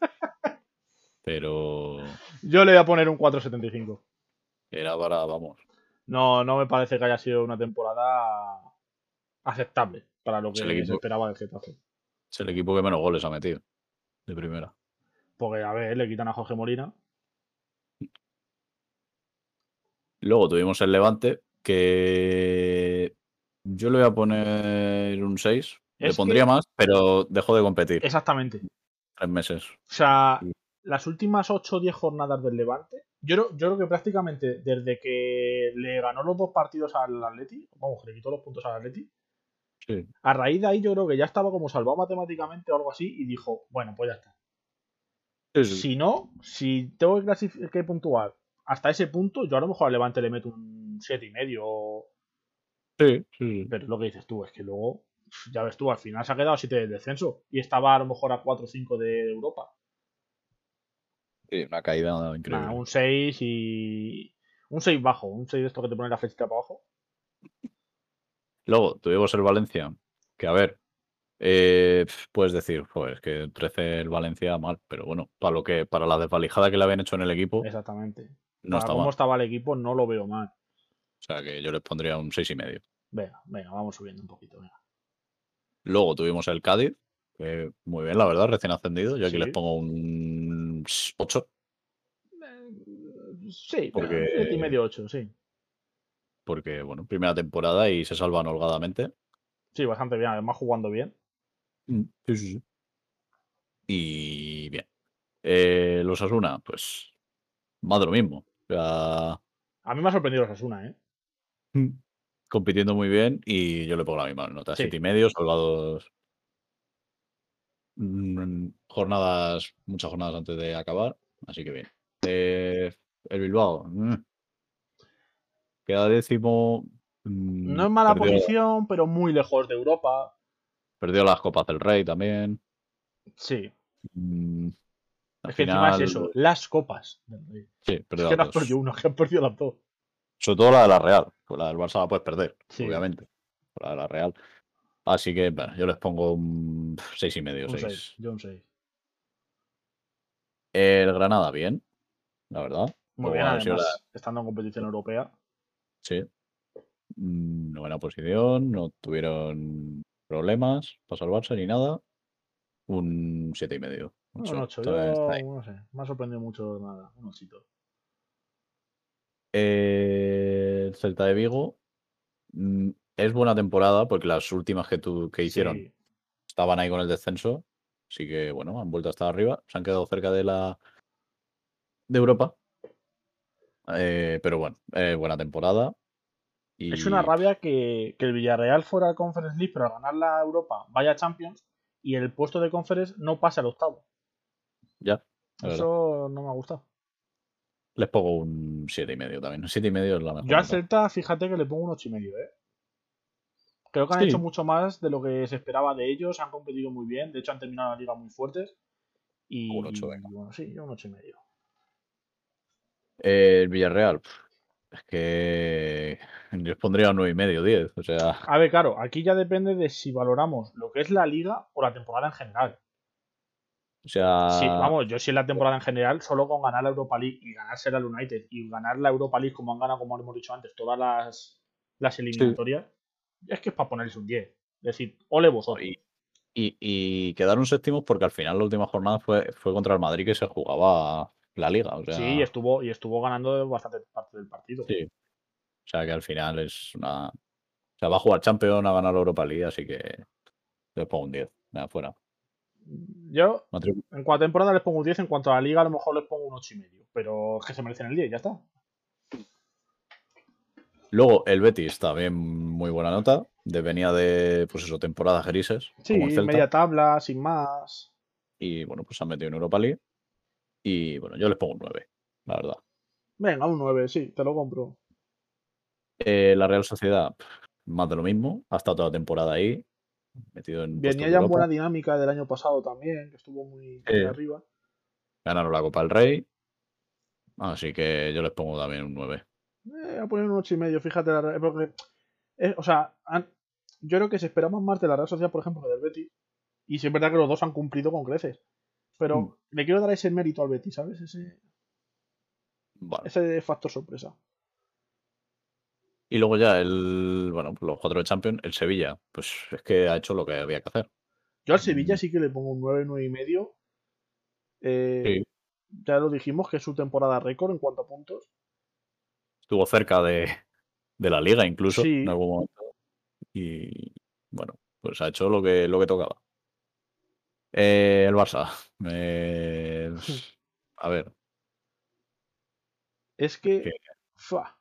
Pero Yo le voy a poner un 4.75. era para, vamos. No, no me parece que haya sido una temporada aceptable para lo que se esperaba del Getafe. Es el equipo que menos goles ha metido. De primera. Porque, a ver, le quitan a Jorge Molina. Luego tuvimos el Levante, que yo le voy a poner un 6. Le pondría que- más, pero dejó de competir. Exactamente. Tres meses. O sea, Sí. las últimas 8 o 10 jornadas del Levante, yo, yo creo que prácticamente desde que le ganó los dos partidos al Atleti, vamos, le quitó los puntos al Atleti, Sí. a raíz de ahí yo creo que ya estaba como salvado matemáticamente o algo así y dijo, bueno, pues ya está. Sí, sí. Si no, si tengo que, que puntuar hasta ese punto, yo a lo mejor al Levante le meto un 7 y medio. Sí. Pero lo que dices tú, es que luego, ya ves tú, al final se ha quedado 7 del descenso y estaba a lo mejor a 4 o 5 de Europa. Sí, una caída increíble. Nada, un 6 y. Un 6 bajo, un 6 de esto que te pone la flechita para abajo. Luego tuvimos el Valencia, que a ver, eh, puedes decir, pues que 13 el Valencia mal, pero bueno, para lo que, para la desvalijada que le habían hecho en el equipo, Exactamente. no Para está cómo mal. estaba el equipo, no lo veo mal. O sea que yo les pondría un seis y medio. Venga, venga, vamos subiendo un poquito. Venga. Luego tuvimos el Cádiz, que muy bien, la verdad, recién ascendido. Yo aquí Sí. les pongo un 8, Sí, Porque- 7 y medio 8, sí. porque bueno, primera temporada y se salvan holgadamente. Sí, bastante bien, además jugando bien. Mm, Sí, sí, sí. Y bien. Eh, los Asuna, pues más de lo mismo. O sea, A mí me ha sorprendido Osasuna, ¿eh? (laughs) compitiendo muy bien y yo le pongo la misma nota, Sí. siete y medio, salvados jornadas, muchas jornadas antes de acabar, así que bien. Eh, el Bilbao, mm, queda décimo. mm, No es mala perdió, posición, pero muy lejos de Europa. perdió las Copas del Rey también. Sí. mm, Es que encima es final, eso, las copas. del Rey. Sí, Es perdió que no las has dos. perdido uno, es que has perdido las dos. Sobre todo la de la Real, pues la del Barça la puedes perder, Sí. obviamente. La de la Real. Así que bueno, yo les pongo un seis y medio, Un seis. 6, yo un 6. El Granada, bien, la verdad. Muy bien, además, ahora- estando en competición europea. Sí. mm, novena posición, no tuvieron problemas para salvarse ni nada. Un siete y medio. Un ocho, 8. está- Yo está ahí. no sé. Me ha sorprendido mucho nada. Un 8. Eh, el Celta de Vigo mm, es buena temporada porque las últimas que, tu, que hicieron Sí. estaban ahí con el descenso. Así que, bueno, han vuelto a estar arriba. Se han quedado cerca de la de Europa. Eh, pero bueno, eh, buena temporada. Y Es una rabia que, que el Villarreal fuera al Conference League, pero al ganar la Europa vaya a Champions y el puesto de Conference no pase al octavo. ya. Eso no me ha gustado. Les pongo un siete y medio también. Un siete y medio es la mejor. Yo nota. Celta, fíjate que le pongo un 8 y medio, ¿eh? Creo que han Sí. hecho mucho más de lo que se esperaba de ellos, han competido muy bien, de hecho han terminado la liga muy fuertes. Y Un ocho, venga. bueno, sí, un 8 y medio. Eh, el Villarreal. Es que yo les pondría un nueve y medio, 10. O sea, A ver, claro, aquí ya depende de si valoramos lo que es la liga o la temporada en general. o sea Sí, vamos, yo si en la temporada en general, solo con ganar la Europa League y ganarse la United y ganar la Europa League como han ganado, como hemos dicho antes, todas las, las eliminatorias, es que es para ponerles un 10. Es decir, ole vosotros. y, y, y quedaron séptimos porque al final la última jornada fue, fue contra el Madrid que se jugaba la liga. O sea, Sí, y estuvo, y estuvo ganando bastante parte del partido. Sí. o sea que al final es una. O sea, va a jugar Champions, a ganar la Europa League, así que les pongo un 10. Nada, fuera. Yo, en cuanto a temporada, les pongo un 10. En cuanto a la liga, a lo mejor les pongo un 8 y medio. Pero es que se merecen el 10, ya está. Luego el Betis también muy buena nota. De, venía de, pues eso, temporadas grises. Sí, como el Celta. media tabla, sin más. Y bueno, pues se han metido en Europa League. Y bueno, yo les pongo un 9, la verdad. Venga, un 9, sí, te lo compro. Eh, la Real Sociedad, más de lo mismo. Ha estado toda la temporada ahí. Metido en Venía ya en buena dinámica del año pasado también, que estuvo muy, arriba. Ganaron la Copa del Rey. Así que yo les pongo también un 9. Eh, voy a poner un 8 y medio, fíjate. La, porque, eh, o sea, han- yo creo que se esperaba más de la Real Sociedad, por ejemplo, que del Betis. Y sí es verdad que los dos han cumplido con creces. Pero Mm. le quiero dar ese mérito al Betis, ¿sabes? Ese, Vale. ese factor sorpresa. Y luego ya el, bueno, pues los cuatro de Champions, el Sevilla, pues es que ha hecho lo que había que hacer. Yo al Sevilla Mm. sí que le pongo un 9, 9 y medio. Eh, Sí. Ya lo dijimos que es su temporada récord en cuanto a puntos. Estuvo cerca de, de la liga incluso Sí. en algún momento. Y bueno, pues ha hecho lo que, lo que tocaba. Eh, el Barça. eh, a ver, Es que.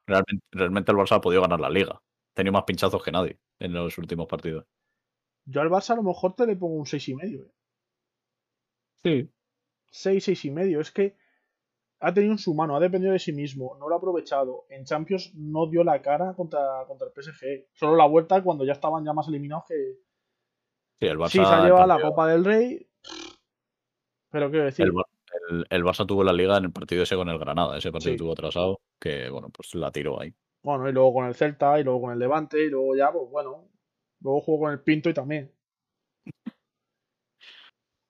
Realmente, realmente el Barça ha podido ganar la liga. Ha tenido más pinchazos que nadie en los últimos partidos. Yo al Barça a lo mejor te le pongo un 6 y medio. eh. Sí. 6, 6 y medio. Es que ha tenido en su mano, ha dependido de sí mismo, no lo ha aprovechado. En Champions no dio la cara contra, contra el PSG. Solo la vuelta cuando ya estaban ya más eliminados que. Sí, el Barça. Sí, se ha llevado la. Copa del Rey. Pero quiero decir, El, Bar- el- el Barça tuvo la liga en el partido ese con el Granada. Ese partido Sí. tuvo atrasado. Que bueno, pues la tiró ahí. bueno, y luego con el Celta, y luego con el Levante, y luego ya, pues bueno. Luego jugó con el Pinto y también.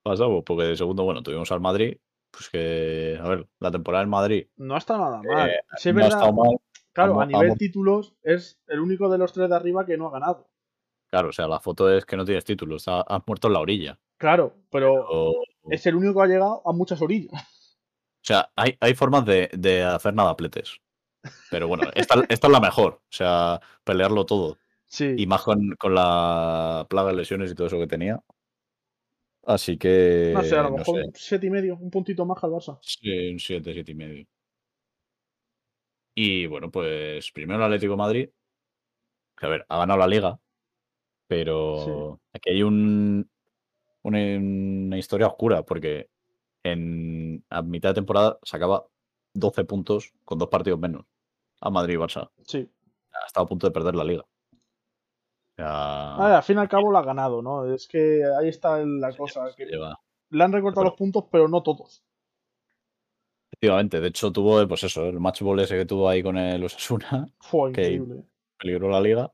Pasamos, porque de segundo, bueno, tuvimos al Madrid. Pues que, a ver, la temporada en Madrid No está nada mal. Eh, Sí, es no ha verdad, estado mal. claro, a nivel títulos es el único de los tres de arriba que no ha ganado. Claro, o sea, la foto es que no tienes título. Está, has muerto en la orilla. Claro, pero es el único que ha llegado a muchas orillas. o sea, hay, hay formas de, de hacer nadapletes. Pero bueno, esta, esta es la mejor. O sea, pelearlo todo. Sí. Y más con, con la plaga de lesiones y todo eso que tenía. Así que. no sé, a lo no mejor sé. un siete y medio, un puntito más al Barça. Sí, un 7, 7 y medio. Y bueno, pues primero el Atlético de Madrid. Que a ver, ha ganado la liga. Pero aquí hay un, una, una historia oscura. Porque en a mitad de temporada sacaba 12 puntos con dos partidos menos. A Madrid y Barça. Sí. Ha estado a punto de perder la liga. Ah, al fin y al cabo la ha ganado, ¿no? Es que ahí está la cosa. Que lleva- le han recortado Pero- los puntos, pero no todos. Efectivamente, de hecho tuvo, pues eso, el match ball ese que tuvo ahí con el Osasuna, Fue Que- increíble. peligró la liga.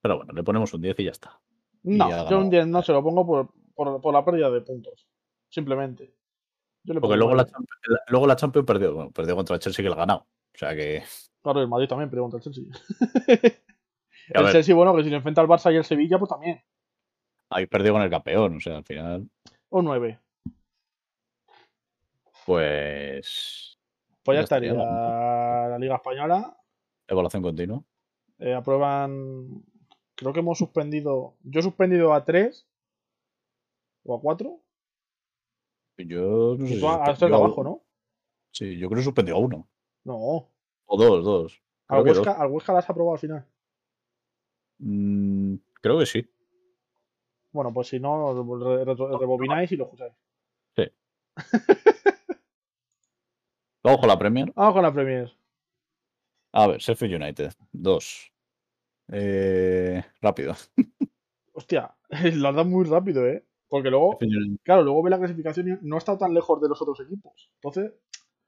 Pero bueno, le ponemos un 10 y ya está. No, yo un 10 no se lo pongo por, por, por la pérdida de puntos. Simplemente. Yo le Porque luego la, la- luego la Champions perdió, bueno, perdió contra el Chelsea que la ha ganado. O sea que Claro, el Madrid también, pero contra el Chelsea. (laughs) El ver. Chelsea, bueno, que si se enfrenta al Barça y el Sevilla, pues también. Habéis perdido con el campeón, o sea, al final, O 9. pues. Pues ya Ya estaría. La Liga Española Evaluación continua. eh, aprueban. Creo que hemos suspendido. Yo he suspendido a 3 o a 4. Yo no sé si a- a suspendió estos de a abajo. ¿no? Sí, yo creo que suspendió a uno. No. O dos, dos. Creo Al que dos. Huesca, al Huesca las has aprobado al final. Mm, creo que sí. Bueno, pues si no, re- re- rebobináis y lo escucháis. Vamos (laughs) con la Premier. Vamos con la Premier. A ver, Sheffield United. Dos. Eh, rápido. (laughs) Hostia, (laughs) lo dado muy rápido, ¿eh? Porque luego, claro, luego ve la clasificación y no estado tan lejos de los otros equipos. Entonces,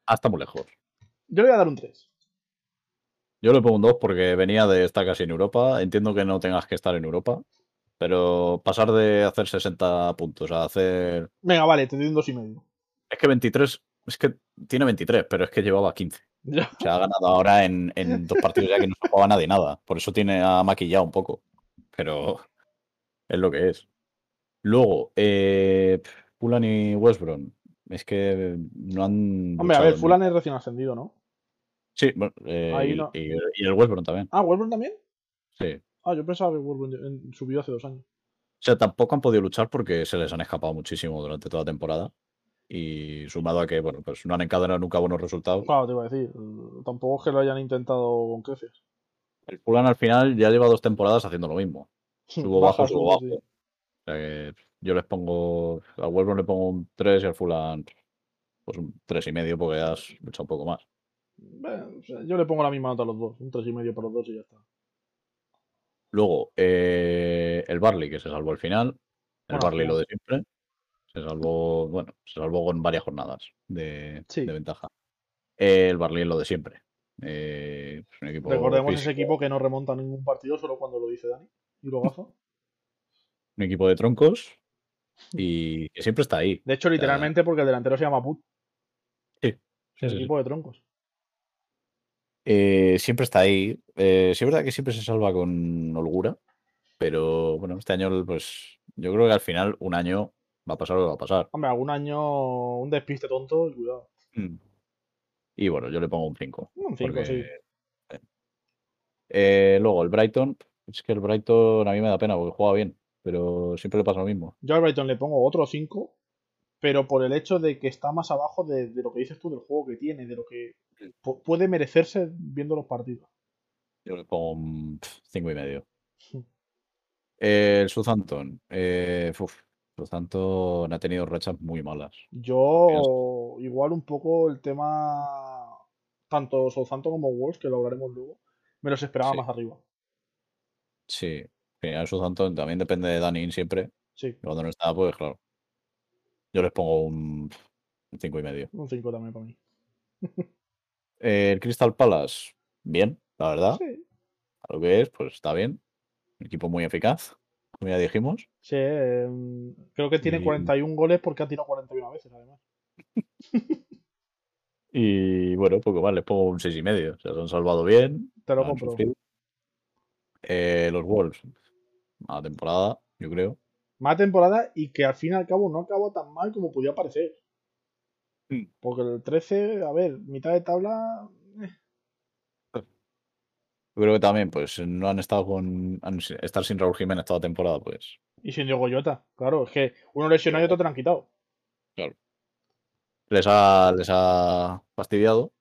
Ah, está muy lejos. yo le voy a dar un 3. Yo le pongo un 2 porque venía de estar casi en Europa. Entiendo que no tengas que estar en Europa. Pero pasar de hacer 60 puntos a hacer. Venga, vale, te doy un 2,5. Es que 23. Es que tiene 23, pero es que llevaba 15. Ya. Se ha ganado ahora en, en dos partidos ya que no se jugaba nadie nada. Por eso tiene ha maquillado un poco. Pero es lo que es. Luego, eh, Fulham y West Brom. Es que no han. Hombre, a ver, Fulham es recién ascendido, ¿no? Sí, bueno, eh, Ahí y, no. y- y el West Brom también. Ah, ¿Wolverine también? Sí. Ah, yo pensaba que Wolverine en- subió hace dos años. O sea, tampoco han podido luchar porque se les han escapado muchísimo durante toda la temporada. Y sumado a que, bueno, pues no han encadenado nunca buenos resultados. Claro, te iba a decir. eh, Tampoco es que lo hayan intentado con creces. El Fulham al final ya lleva dos temporadas haciendo lo mismo. (laughs) Subo bajo, subo bajo. sí. O sea que yo les pongo. Al Wolverine le pongo un 3 y al Fulham pues un 3 y medio porque has luchado un poco más. Bueno, o sea, yo le pongo la misma nota a los dos. Un 3,5 para los dos y ya está. Luego, eh, el Barley, que se salvó al final. El Barley lo de siempre. Se salvó, bueno, se salvó con varias jornadas de, Sí. de ventaja. El Barley es lo de siempre. Eh, es un equipo Recordemos ese equipo que no remonta ningún partido solo cuando lo dice Dani. Y lo gafa. (laughs) un equipo de troncos y que siempre está ahí. De hecho, literalmente porque el delantero se llama Put. Sí, Es un sí. equipo de troncos. Eh, siempre está ahí. Eh, sí es verdad que siempre se salva con holgura, pero bueno, este año, pues yo creo que al final un año va a pasar lo que va a pasar. Hombre, algún año un despiste tonto y cuidado. Mm. Y bueno, yo le pongo un 5. Un 5, sí. Eh, luego el Brighton, es que el Brighton a mí me da pena porque juega bien, pero siempre le pasa lo mismo. Yo al Brighton le pongo otro 5, pero por el hecho de que está más abajo de, de lo que dices tú, del juego que tiene, de lo que puede merecerse viendo los partidos. Yo le pongo un 5 y medio. Eh, el Southampton, eh, uf, Southampton ha tenido rachas muy malas. Yo, igual un poco el tema, tanto Southampton como Wolves, que lo hablaremos luego, me los esperaba Sí. más arriba. Sí, al Southampton también depende de Dani siempre. Sí, Cuando no está, pues claro. Yo les pongo un 5 y medio. un 5 también para mí. (laughs) Eh, el Crystal Palace, bien, la verdad. Sí, A lo que es, pues está bien. Un equipo muy eficaz, como ya dijimos. sí eh, creo que tiene Y- 41 goles porque ha tirado 41 veces, además. (laughs) Y bueno, poco más, les pongo un 6 y medio. O sea, se han salvado bien. Te lo compro. Eh, los Wolves, mala temporada, yo creo. Más temporada y que al fin y al cabo no acabó tan mal como podía parecer. Mm. Porque el 13, a ver, mitad de tabla. eh, Yo creo que también, pues, no han estado con. han- estar sin Raúl Jiménez toda temporada, pues. Y sin Diego Goyota. Claro, es que uno lesionado y otro te lo han quitado. Les ha, les ha fastidiado.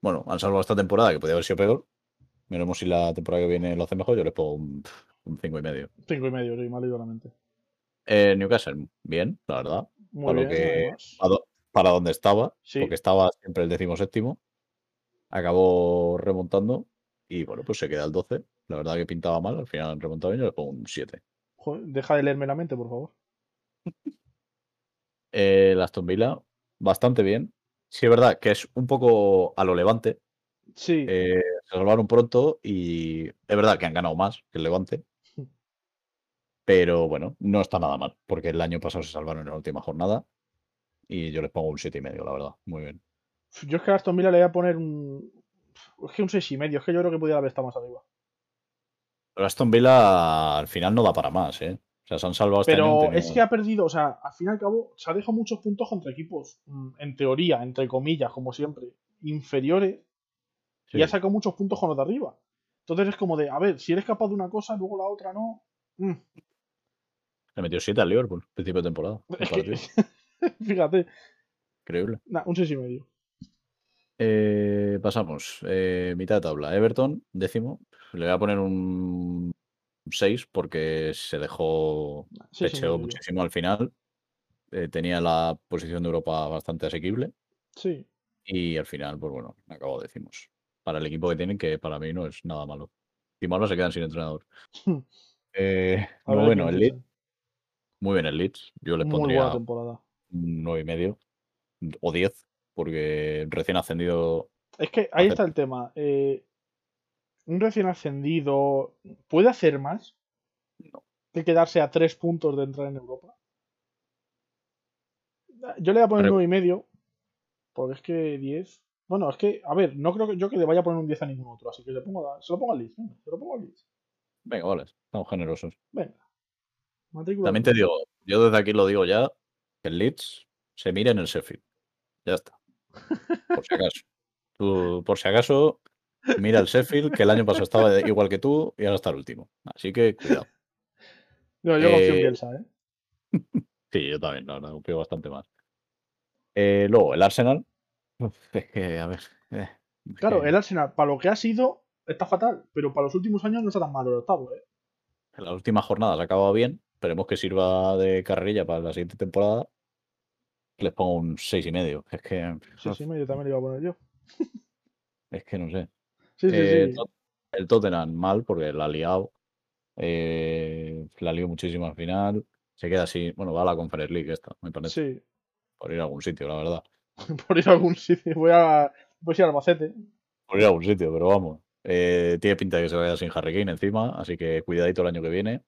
Bueno, han salvado esta temporada, que podría haber sido peor. Veremos si la temporada que viene lo hace mejor. Yo les pongo un, un 5 y medio. Cinco y medio, sí, mal igualmente. Eh, Newcastle, bien, la verdad. Muy para, bien, lo que, para, do- para donde estaba, Sí. porque estaba siempre el décimo séptimo. Acabó remontando y bueno, pues se queda el 12. La verdad que pintaba mal, al final han remontado bien, yo le pongo un 7. Joder, deja de leerme la mente, por favor. (laughs) Eh, el Aston Villa, bastante bien. Sí, es verdad que es un poco a lo levante. Sí, Eh, se salvaron pronto y es verdad que han ganado más que el Levante. (laughs) Pero bueno, no está nada mal, porque el año pasado se salvaron en la última jornada y yo les pongo un siete y medio, la verdad. Muy bien. yo es que a Aston Villa le voy a poner un. Es que un seis y medio, es que yo creo que pudiera haber estado más arriba. Pero Aston Villa al final no da para más, ¿eh? O sea, se han salvado este año, Pero tenido- es que ha perdido, o sea, al fin y al cabo, se ha dejado muchos puntos contra equipos, mm, en teoría, entre comillas, como siempre, inferiores, Sí. y ha sacado muchos puntos con los de arriba. Entonces es como de, a ver, si eres capaz de una cosa, luego la otra no. Mm, Le metió 7 al Liverpool, principio de temporada. es que. (laughs) (laughs) fíjate, Increíble. nah, un 6 y medio. Eh, pasamos. eh, mitad de tabla. Everton, décimo. Le voy a poner un 6 porque se dejó pecheó medio. muchísimo al final. Eh, tenía la posición de Europa bastante asequible Sí, y al final, pues bueno, acabó décimos. Para el equipo que tienen, que para mí no es nada malo. Y ahora se quedan sin entrenador. (laughs) Eh, bueno, el Leeds, muy bien el Leeds. Yo les Muy pondría buena temporada. Un 9 y medio o 10 porque recién ascendido Es que ahí está el tema. eh, un recién ascendido puede hacer más No. que quedarse a tres puntos de entrar en Europa. Yo le voy a poner Pero- 9 y medio. Porque es que 10. Bueno, es que, a ver, no creo que yo que le vaya a poner un 10 a ningún otro. Así que le pongo a- se lo pongo al Leeds. Venga, se lo pongo al Leeds. Venga, vale, estamos generosos. Venga. Matrícula También te digo, yo desde aquí lo digo ya, el Leeds se mire en el Sheffield. Ya está. Por si acaso. Tú, por si acaso, mira el Sheffield, que el año pasado estaba igual que tú y ahora está el último. Así que cuidado. No, yo confío en Eh, Bielsa, ¿eh? (laughs) Sí, yo también, la verdad, confío bastante más. Eh, luego, el Arsenal. Uf, (laughs) es que, a ver. eh, Claro, que el Arsenal, para lo que ha sido, está fatal. Pero para los últimos años no está tan malo el octavo, ¿eh? en las últimas jornadas ha acabado bien. Esperemos que sirva de carrerilla para la siguiente temporada. Les pongo un seis y medio. Es que. Sí, sí, yo también le iba a poner yo. (laughs) Es que no sé. Sí, sí, Eh, sí. El Tottenham mal porque la ha liado. eh, la lió muchísimo al final. Se queda así. Bueno, va a la Conference League esta, me parece. Sí, Por ir a algún sitio, la verdad. (laughs) por ir a algún sitio. Voy a, voy a ir al Albacete. Por ir a algún sitio, pero vamos. Eh, tiene pinta de que se vaya sin Harry Kane encima, así que cuidadito el año que viene.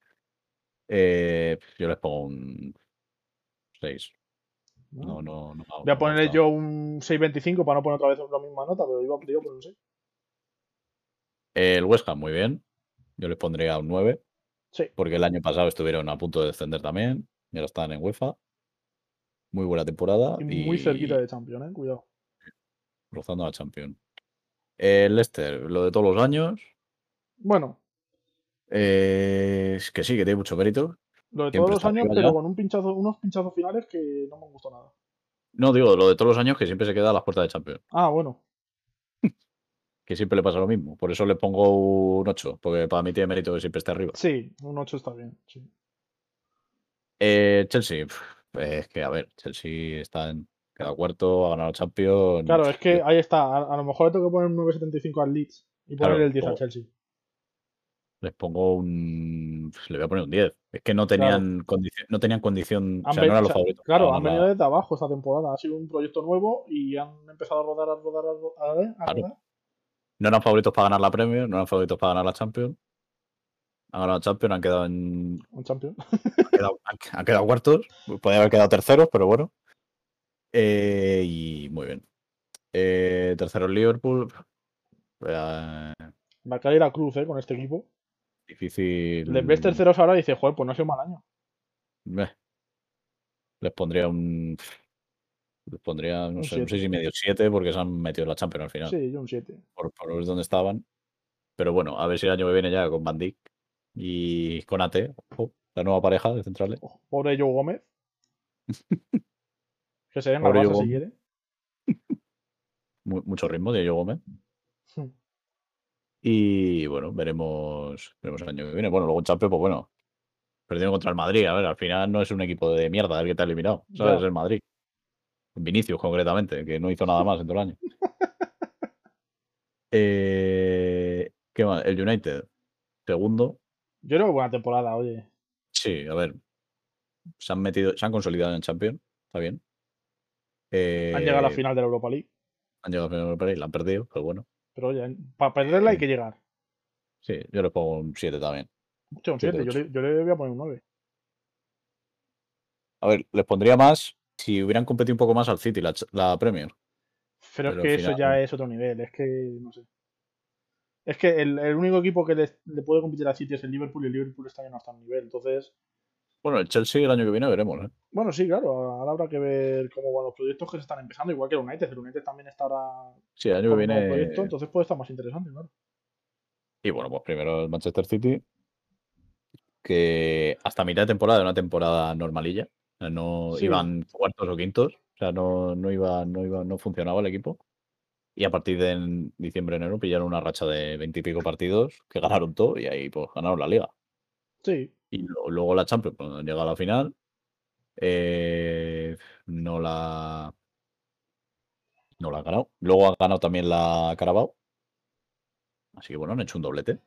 Eh, yo les pongo un 6. No, no, no. Voy a ponerle yo un 6.25 para no poner otra vez la misma nota, pero iba a poner un 6. El West Ham, muy bien. Yo les pondría un 9, Sí. porque el año pasado estuvieron a punto de descender también. Y ahora están en UEFA. Muy buena temporada. Y Y muy cerquita de Champions, eh. Cuidado. rozando a Champions. El Leicester, lo de todos los años. Bueno, eh, es que sí, que tiene mucho mérito. Lo de todos los años, pero con un pinchazo, unos pinchazos finales que no me han gustado nada. No, digo, lo de todos los años que siempre se queda a las puertas de Champions. Ah, bueno. (laughs) Que siempre le pasa lo mismo. Por eso le pongo un 8, porque para mí tiene mérito que siempre esté arriba. Sí, un 8 está bien. Sí. Eh, Chelsea, es que a ver, Chelsea está en cada cuarto, ha ganado Champions. Claro, es que yo ahí está. A, a lo mejor le tengo que poner un 9.75 al Leeds y Claro, ponerle el 10 al Chelsea. Les pongo un. Le voy a poner un 10. Es que no tenían condición. No tenían condición. O Han sea, no eran o los favoritos. Claro, han venido la- desde abajo esta temporada. Ha sido un proyecto nuevo y han empezado a rodar, a rodar, a rodar. A, Claro. rodar. No eran favoritos para ganar la Premier, no eran favoritos para ganar la Champions. Han ganado la Champions, han quedado en. Un champion. Han quedado, han- han quedado cuartos. Podrían haber quedado terceros, pero bueno. Eh, y muy bien. Eh, tercero Liverpool. Eh, Va a caer a cruz, ¿eh? Con este equipo. Difícil. Les ves terceros ahora y dices, joder, pues no ha sido mal año. Les pondría un. Les pondría, no Un sé, un siete. 6 y medio, 7, porque se han metido en la Champions al final. Sí, yo un 7. Por, por ver dónde estaban. Pero bueno, a ver si el año que viene ya con Van Dijk y con ojo, la nueva pareja de centrales. Pobre Joe Gómez. (laughs) que se den la Pobre base Joe si quiere. (laughs) Mu- mucho ritmo de Diego Gómez. Hmm. Y bueno, veremos, veremos el año que viene. Bueno, luego en Champions, pues bueno, perdieron contra el Madrid. A ver, al final no es un equipo de mierda el que te ha eliminado. ¿Sabes? Es el Madrid. Vinicius, concretamente, que no hizo nada más en todo el año. Eh, ¿Qué más? El United, segundo. Yo creo que buena temporada, oye. Sí, a ver. Se han metido, se han consolidado en Champions. Está bien. Han llegado a la Eh, final de la Europa League. Han llegado a la final de Europa League, la han perdido, pero bueno. Pero oye, para perderla hay que llegar. Sí, yo les pongo un 7 también. Hostia, un Siete, 7. Yo le, yo le voy a poner un 9. A ver, les pondría más si hubieran competido un poco más al City, la, la Premier. Pero, Pero es que eso ya es otro nivel. Es que, no sé. Es que el, el único equipo que le, le puede competir a City es el Liverpool y el Liverpool está no está a nivel. Entonces, Bueno, el Chelsea el año que viene veremos, ¿eh? bueno, sí, claro, ahora habrá que ver cómo van los proyectos que se están empezando, igual que el United. El United también está ahora Sí, el año que viene. proyecto, entonces puede estar más interesante, claro. Y bueno, pues primero el Manchester City, que hasta mitad de temporada era una temporada normalilla. O sea, no Sí. iban cuartos o quintos. O sea, no, no iba, no iba, no funcionaba el equipo. Y a partir de diciembre, enero, pillaron una racha de veintipico partidos que ganaron todo y ahí pues ganaron la liga. Sí, Y lo- luego la Champions, cuando llega a la final, eh, no la no la ha ganado. Luego ha ganado también la Carabao. Así que bueno, han hecho un doblete.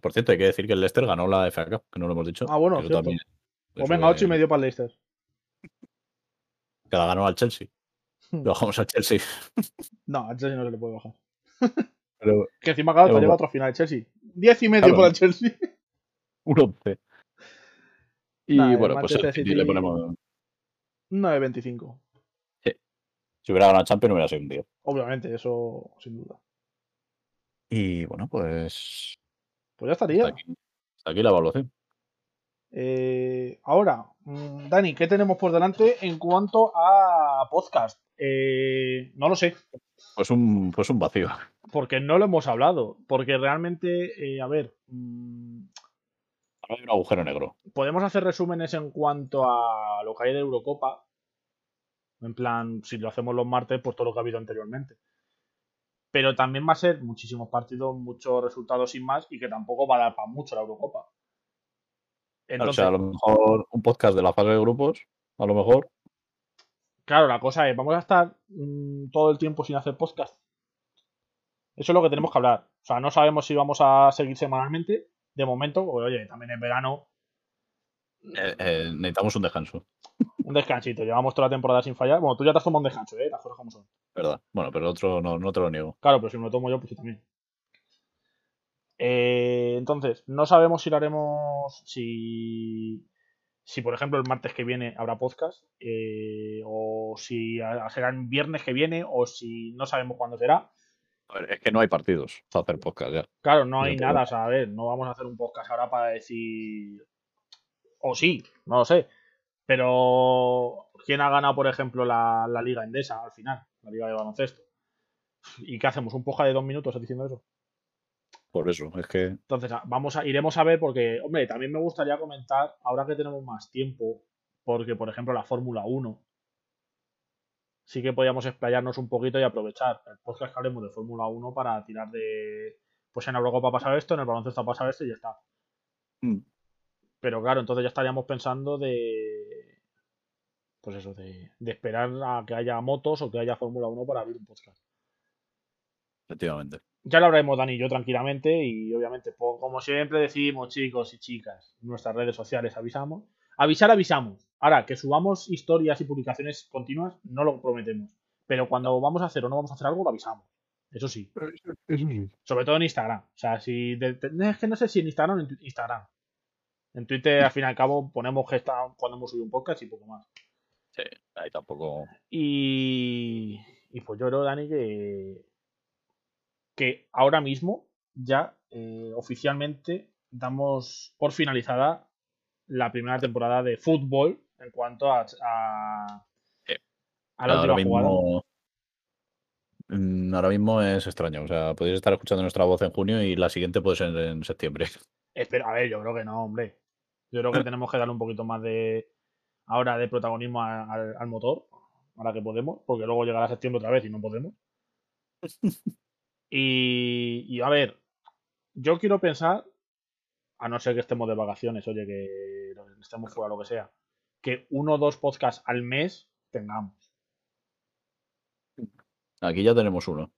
Por cierto, hay que decir que el Leicester ganó la FA Cup, que no lo hemos dicho. Ah, bueno, cierto. también- pues venga, ocho y de- medio para el Leicester. Que la ganó al Chelsea. Hmm. Lo bajamos al Chelsea. (laughs) No, al Chelsea no se le puede bajar. Pero Que encima, Pero lleva otra final el Chelsea. Diez y medio Claro. para el Chelsea. Un 11. (laughs) Y bueno, pues Manchester el City City- le ponemos. 9-25. Si hubiera ganado Champions, hubiera sido un día. Obviamente, eso sin duda. Y bueno, pues. Pues ya estaría. Hasta aquí, hasta aquí la evaluación. Eh, ahora, mm, Dani, ¿qué tenemos por delante en cuanto a podcast? Eh, no lo sé, Pues un, pues un vacío. porque no lo hemos hablado. Porque realmente, eh, a ver, mm, hay un agujero negro. podemos hacer resúmenes en cuanto a lo que hay de Eurocopa. En plan, si lo hacemos los martes, pues todo lo que ha habido anteriormente. Pero también va a ser muchísimos partidos, muchos resultados sin más, y que tampoco va a dar para mucho la Eurocopa. o Entonces, sea, a lo mejor un podcast de la fase de grupos, a lo mejor. Claro, la cosa es, vamos a estar mm, todo el tiempo sin hacer podcast. Eso es lo que tenemos que hablar. O sea, no sabemos si vamos a seguir semanalmente. De momento, porque oye, también es verano, eh, eh, necesitamos un descanso, un descansito. Llevamos toda la temporada sin fallar. Bueno, tú ya te has tomado un descanso, ¿eh? Las cosas como son. ¿verdad? Bueno, pero el otro no, no te lo niego. Claro, pero si me lo tomo yo, pues yo también. Eh, entonces, no sabemos si lo haremos. Si. Si, por ejemplo, el martes que viene habrá podcast. eh, o si será el viernes que viene. O si no sabemos cuándo será. A ver, es que no hay partidos para hacer podcast ya. Claro, no hay nada, o sea, a ver, no vamos a hacer un podcast ahora para decir. O sí, no lo sé. Pero. ¿Quién ha ganado, por ejemplo, la, la Liga Endesa al final? La Liga de Baloncesto. ¿Y qué hacemos? ¿Un podcast de dos minutos diciendo eso? Por eso, es que. Entonces, vamos a, iremos a ver porque, hombre, también me gustaría comentar, ahora que tenemos más tiempo, porque, por ejemplo, la Fórmula 1, sí que podíamos explayarnos un poquito y aprovechar el podcast que hablemos de Fórmula 1 para tirar de, pues en Eurocopa ha pasado esto, en el baloncesto ha pasado esto y ya está. mm, Pero claro, entonces ya estaríamos pensando de, pues eso, de, de esperar a que haya motos o que haya Fórmula 1 para abrir un podcast. Efectivamente. Ya lo hablaremos Dani y yo tranquilamente y obviamente, po- como siempre decimos chicos y chicas, en nuestras redes sociales avisamos. Avisar, avisamos. Ahora, que subamos historias y publicaciones continuas, no lo prometemos. Pero cuando vamos a hacer o no vamos a hacer algo, lo avisamos. Eso sí. Eso sí. Sobre todo en Instagram. O sea, si de- de- es que no sé si en Instagram o en Instagram. En Twitter, al fin y al cabo, ponemos que está cuando hemos subido un podcast y poco más. Sí, ahí tampoco. Y, y pues yo creo, Dani, que, que ahora mismo ya eh, oficialmente damos por finalizada la primera temporada de fútbol en cuanto a, a, a la ahora última jugada. mismo. mm, Ahora mismo es extraño. O sea, podéis estar escuchando nuestra voz en junio y la siguiente puede ser en septiembre. Espero, a ver, yo creo que no, hombre. Yo creo que (clears throat) tenemos que darle un poquito más de ahora de protagonismo a- al motor, ahora que podemos, porque luego llegará septiembre otra vez y no podemos. (laughs) Y, y a ver, yo quiero pensar, a no ser que estemos de vacaciones, oye, que estemos fuera, lo que sea, que uno o dos podcasts al mes tengamos. Aquí ya tenemos uno.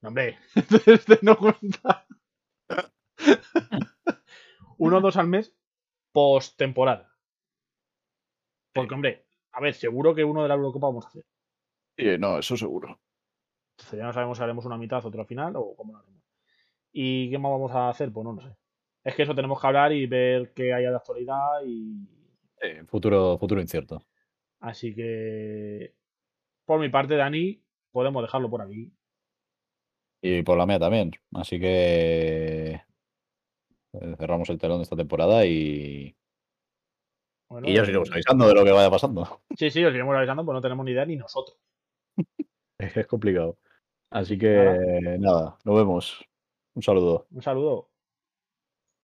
No, hombre, (laughs) este no cuenta. uno o dos al mes post temporada. Porque, hombre, a ver, seguro que uno de la Eurocopa vamos a hacer. Sí, no, eso seguro. Entonces ya no sabemos si haremos una mitad, otra final o cómo lo haremos. ¿Y qué más vamos a hacer? Pues no lo sé. Es que eso tenemos que hablar y ver qué haya de actualidad y. Eh, futuro, futuro incierto. Así que. Por mi parte, Dani, podemos dejarlo por aquí. Y por la mía también. Así que eh, cerramos el telón de esta temporada y, Bueno, y ya os iremos avisando de lo que vaya pasando. Sí, sí, os iremos avisando, pues no tenemos ni idea ni nosotros. (laughs) Es complicado. Así que nada, nos vemos. Un saludo. Un saludo.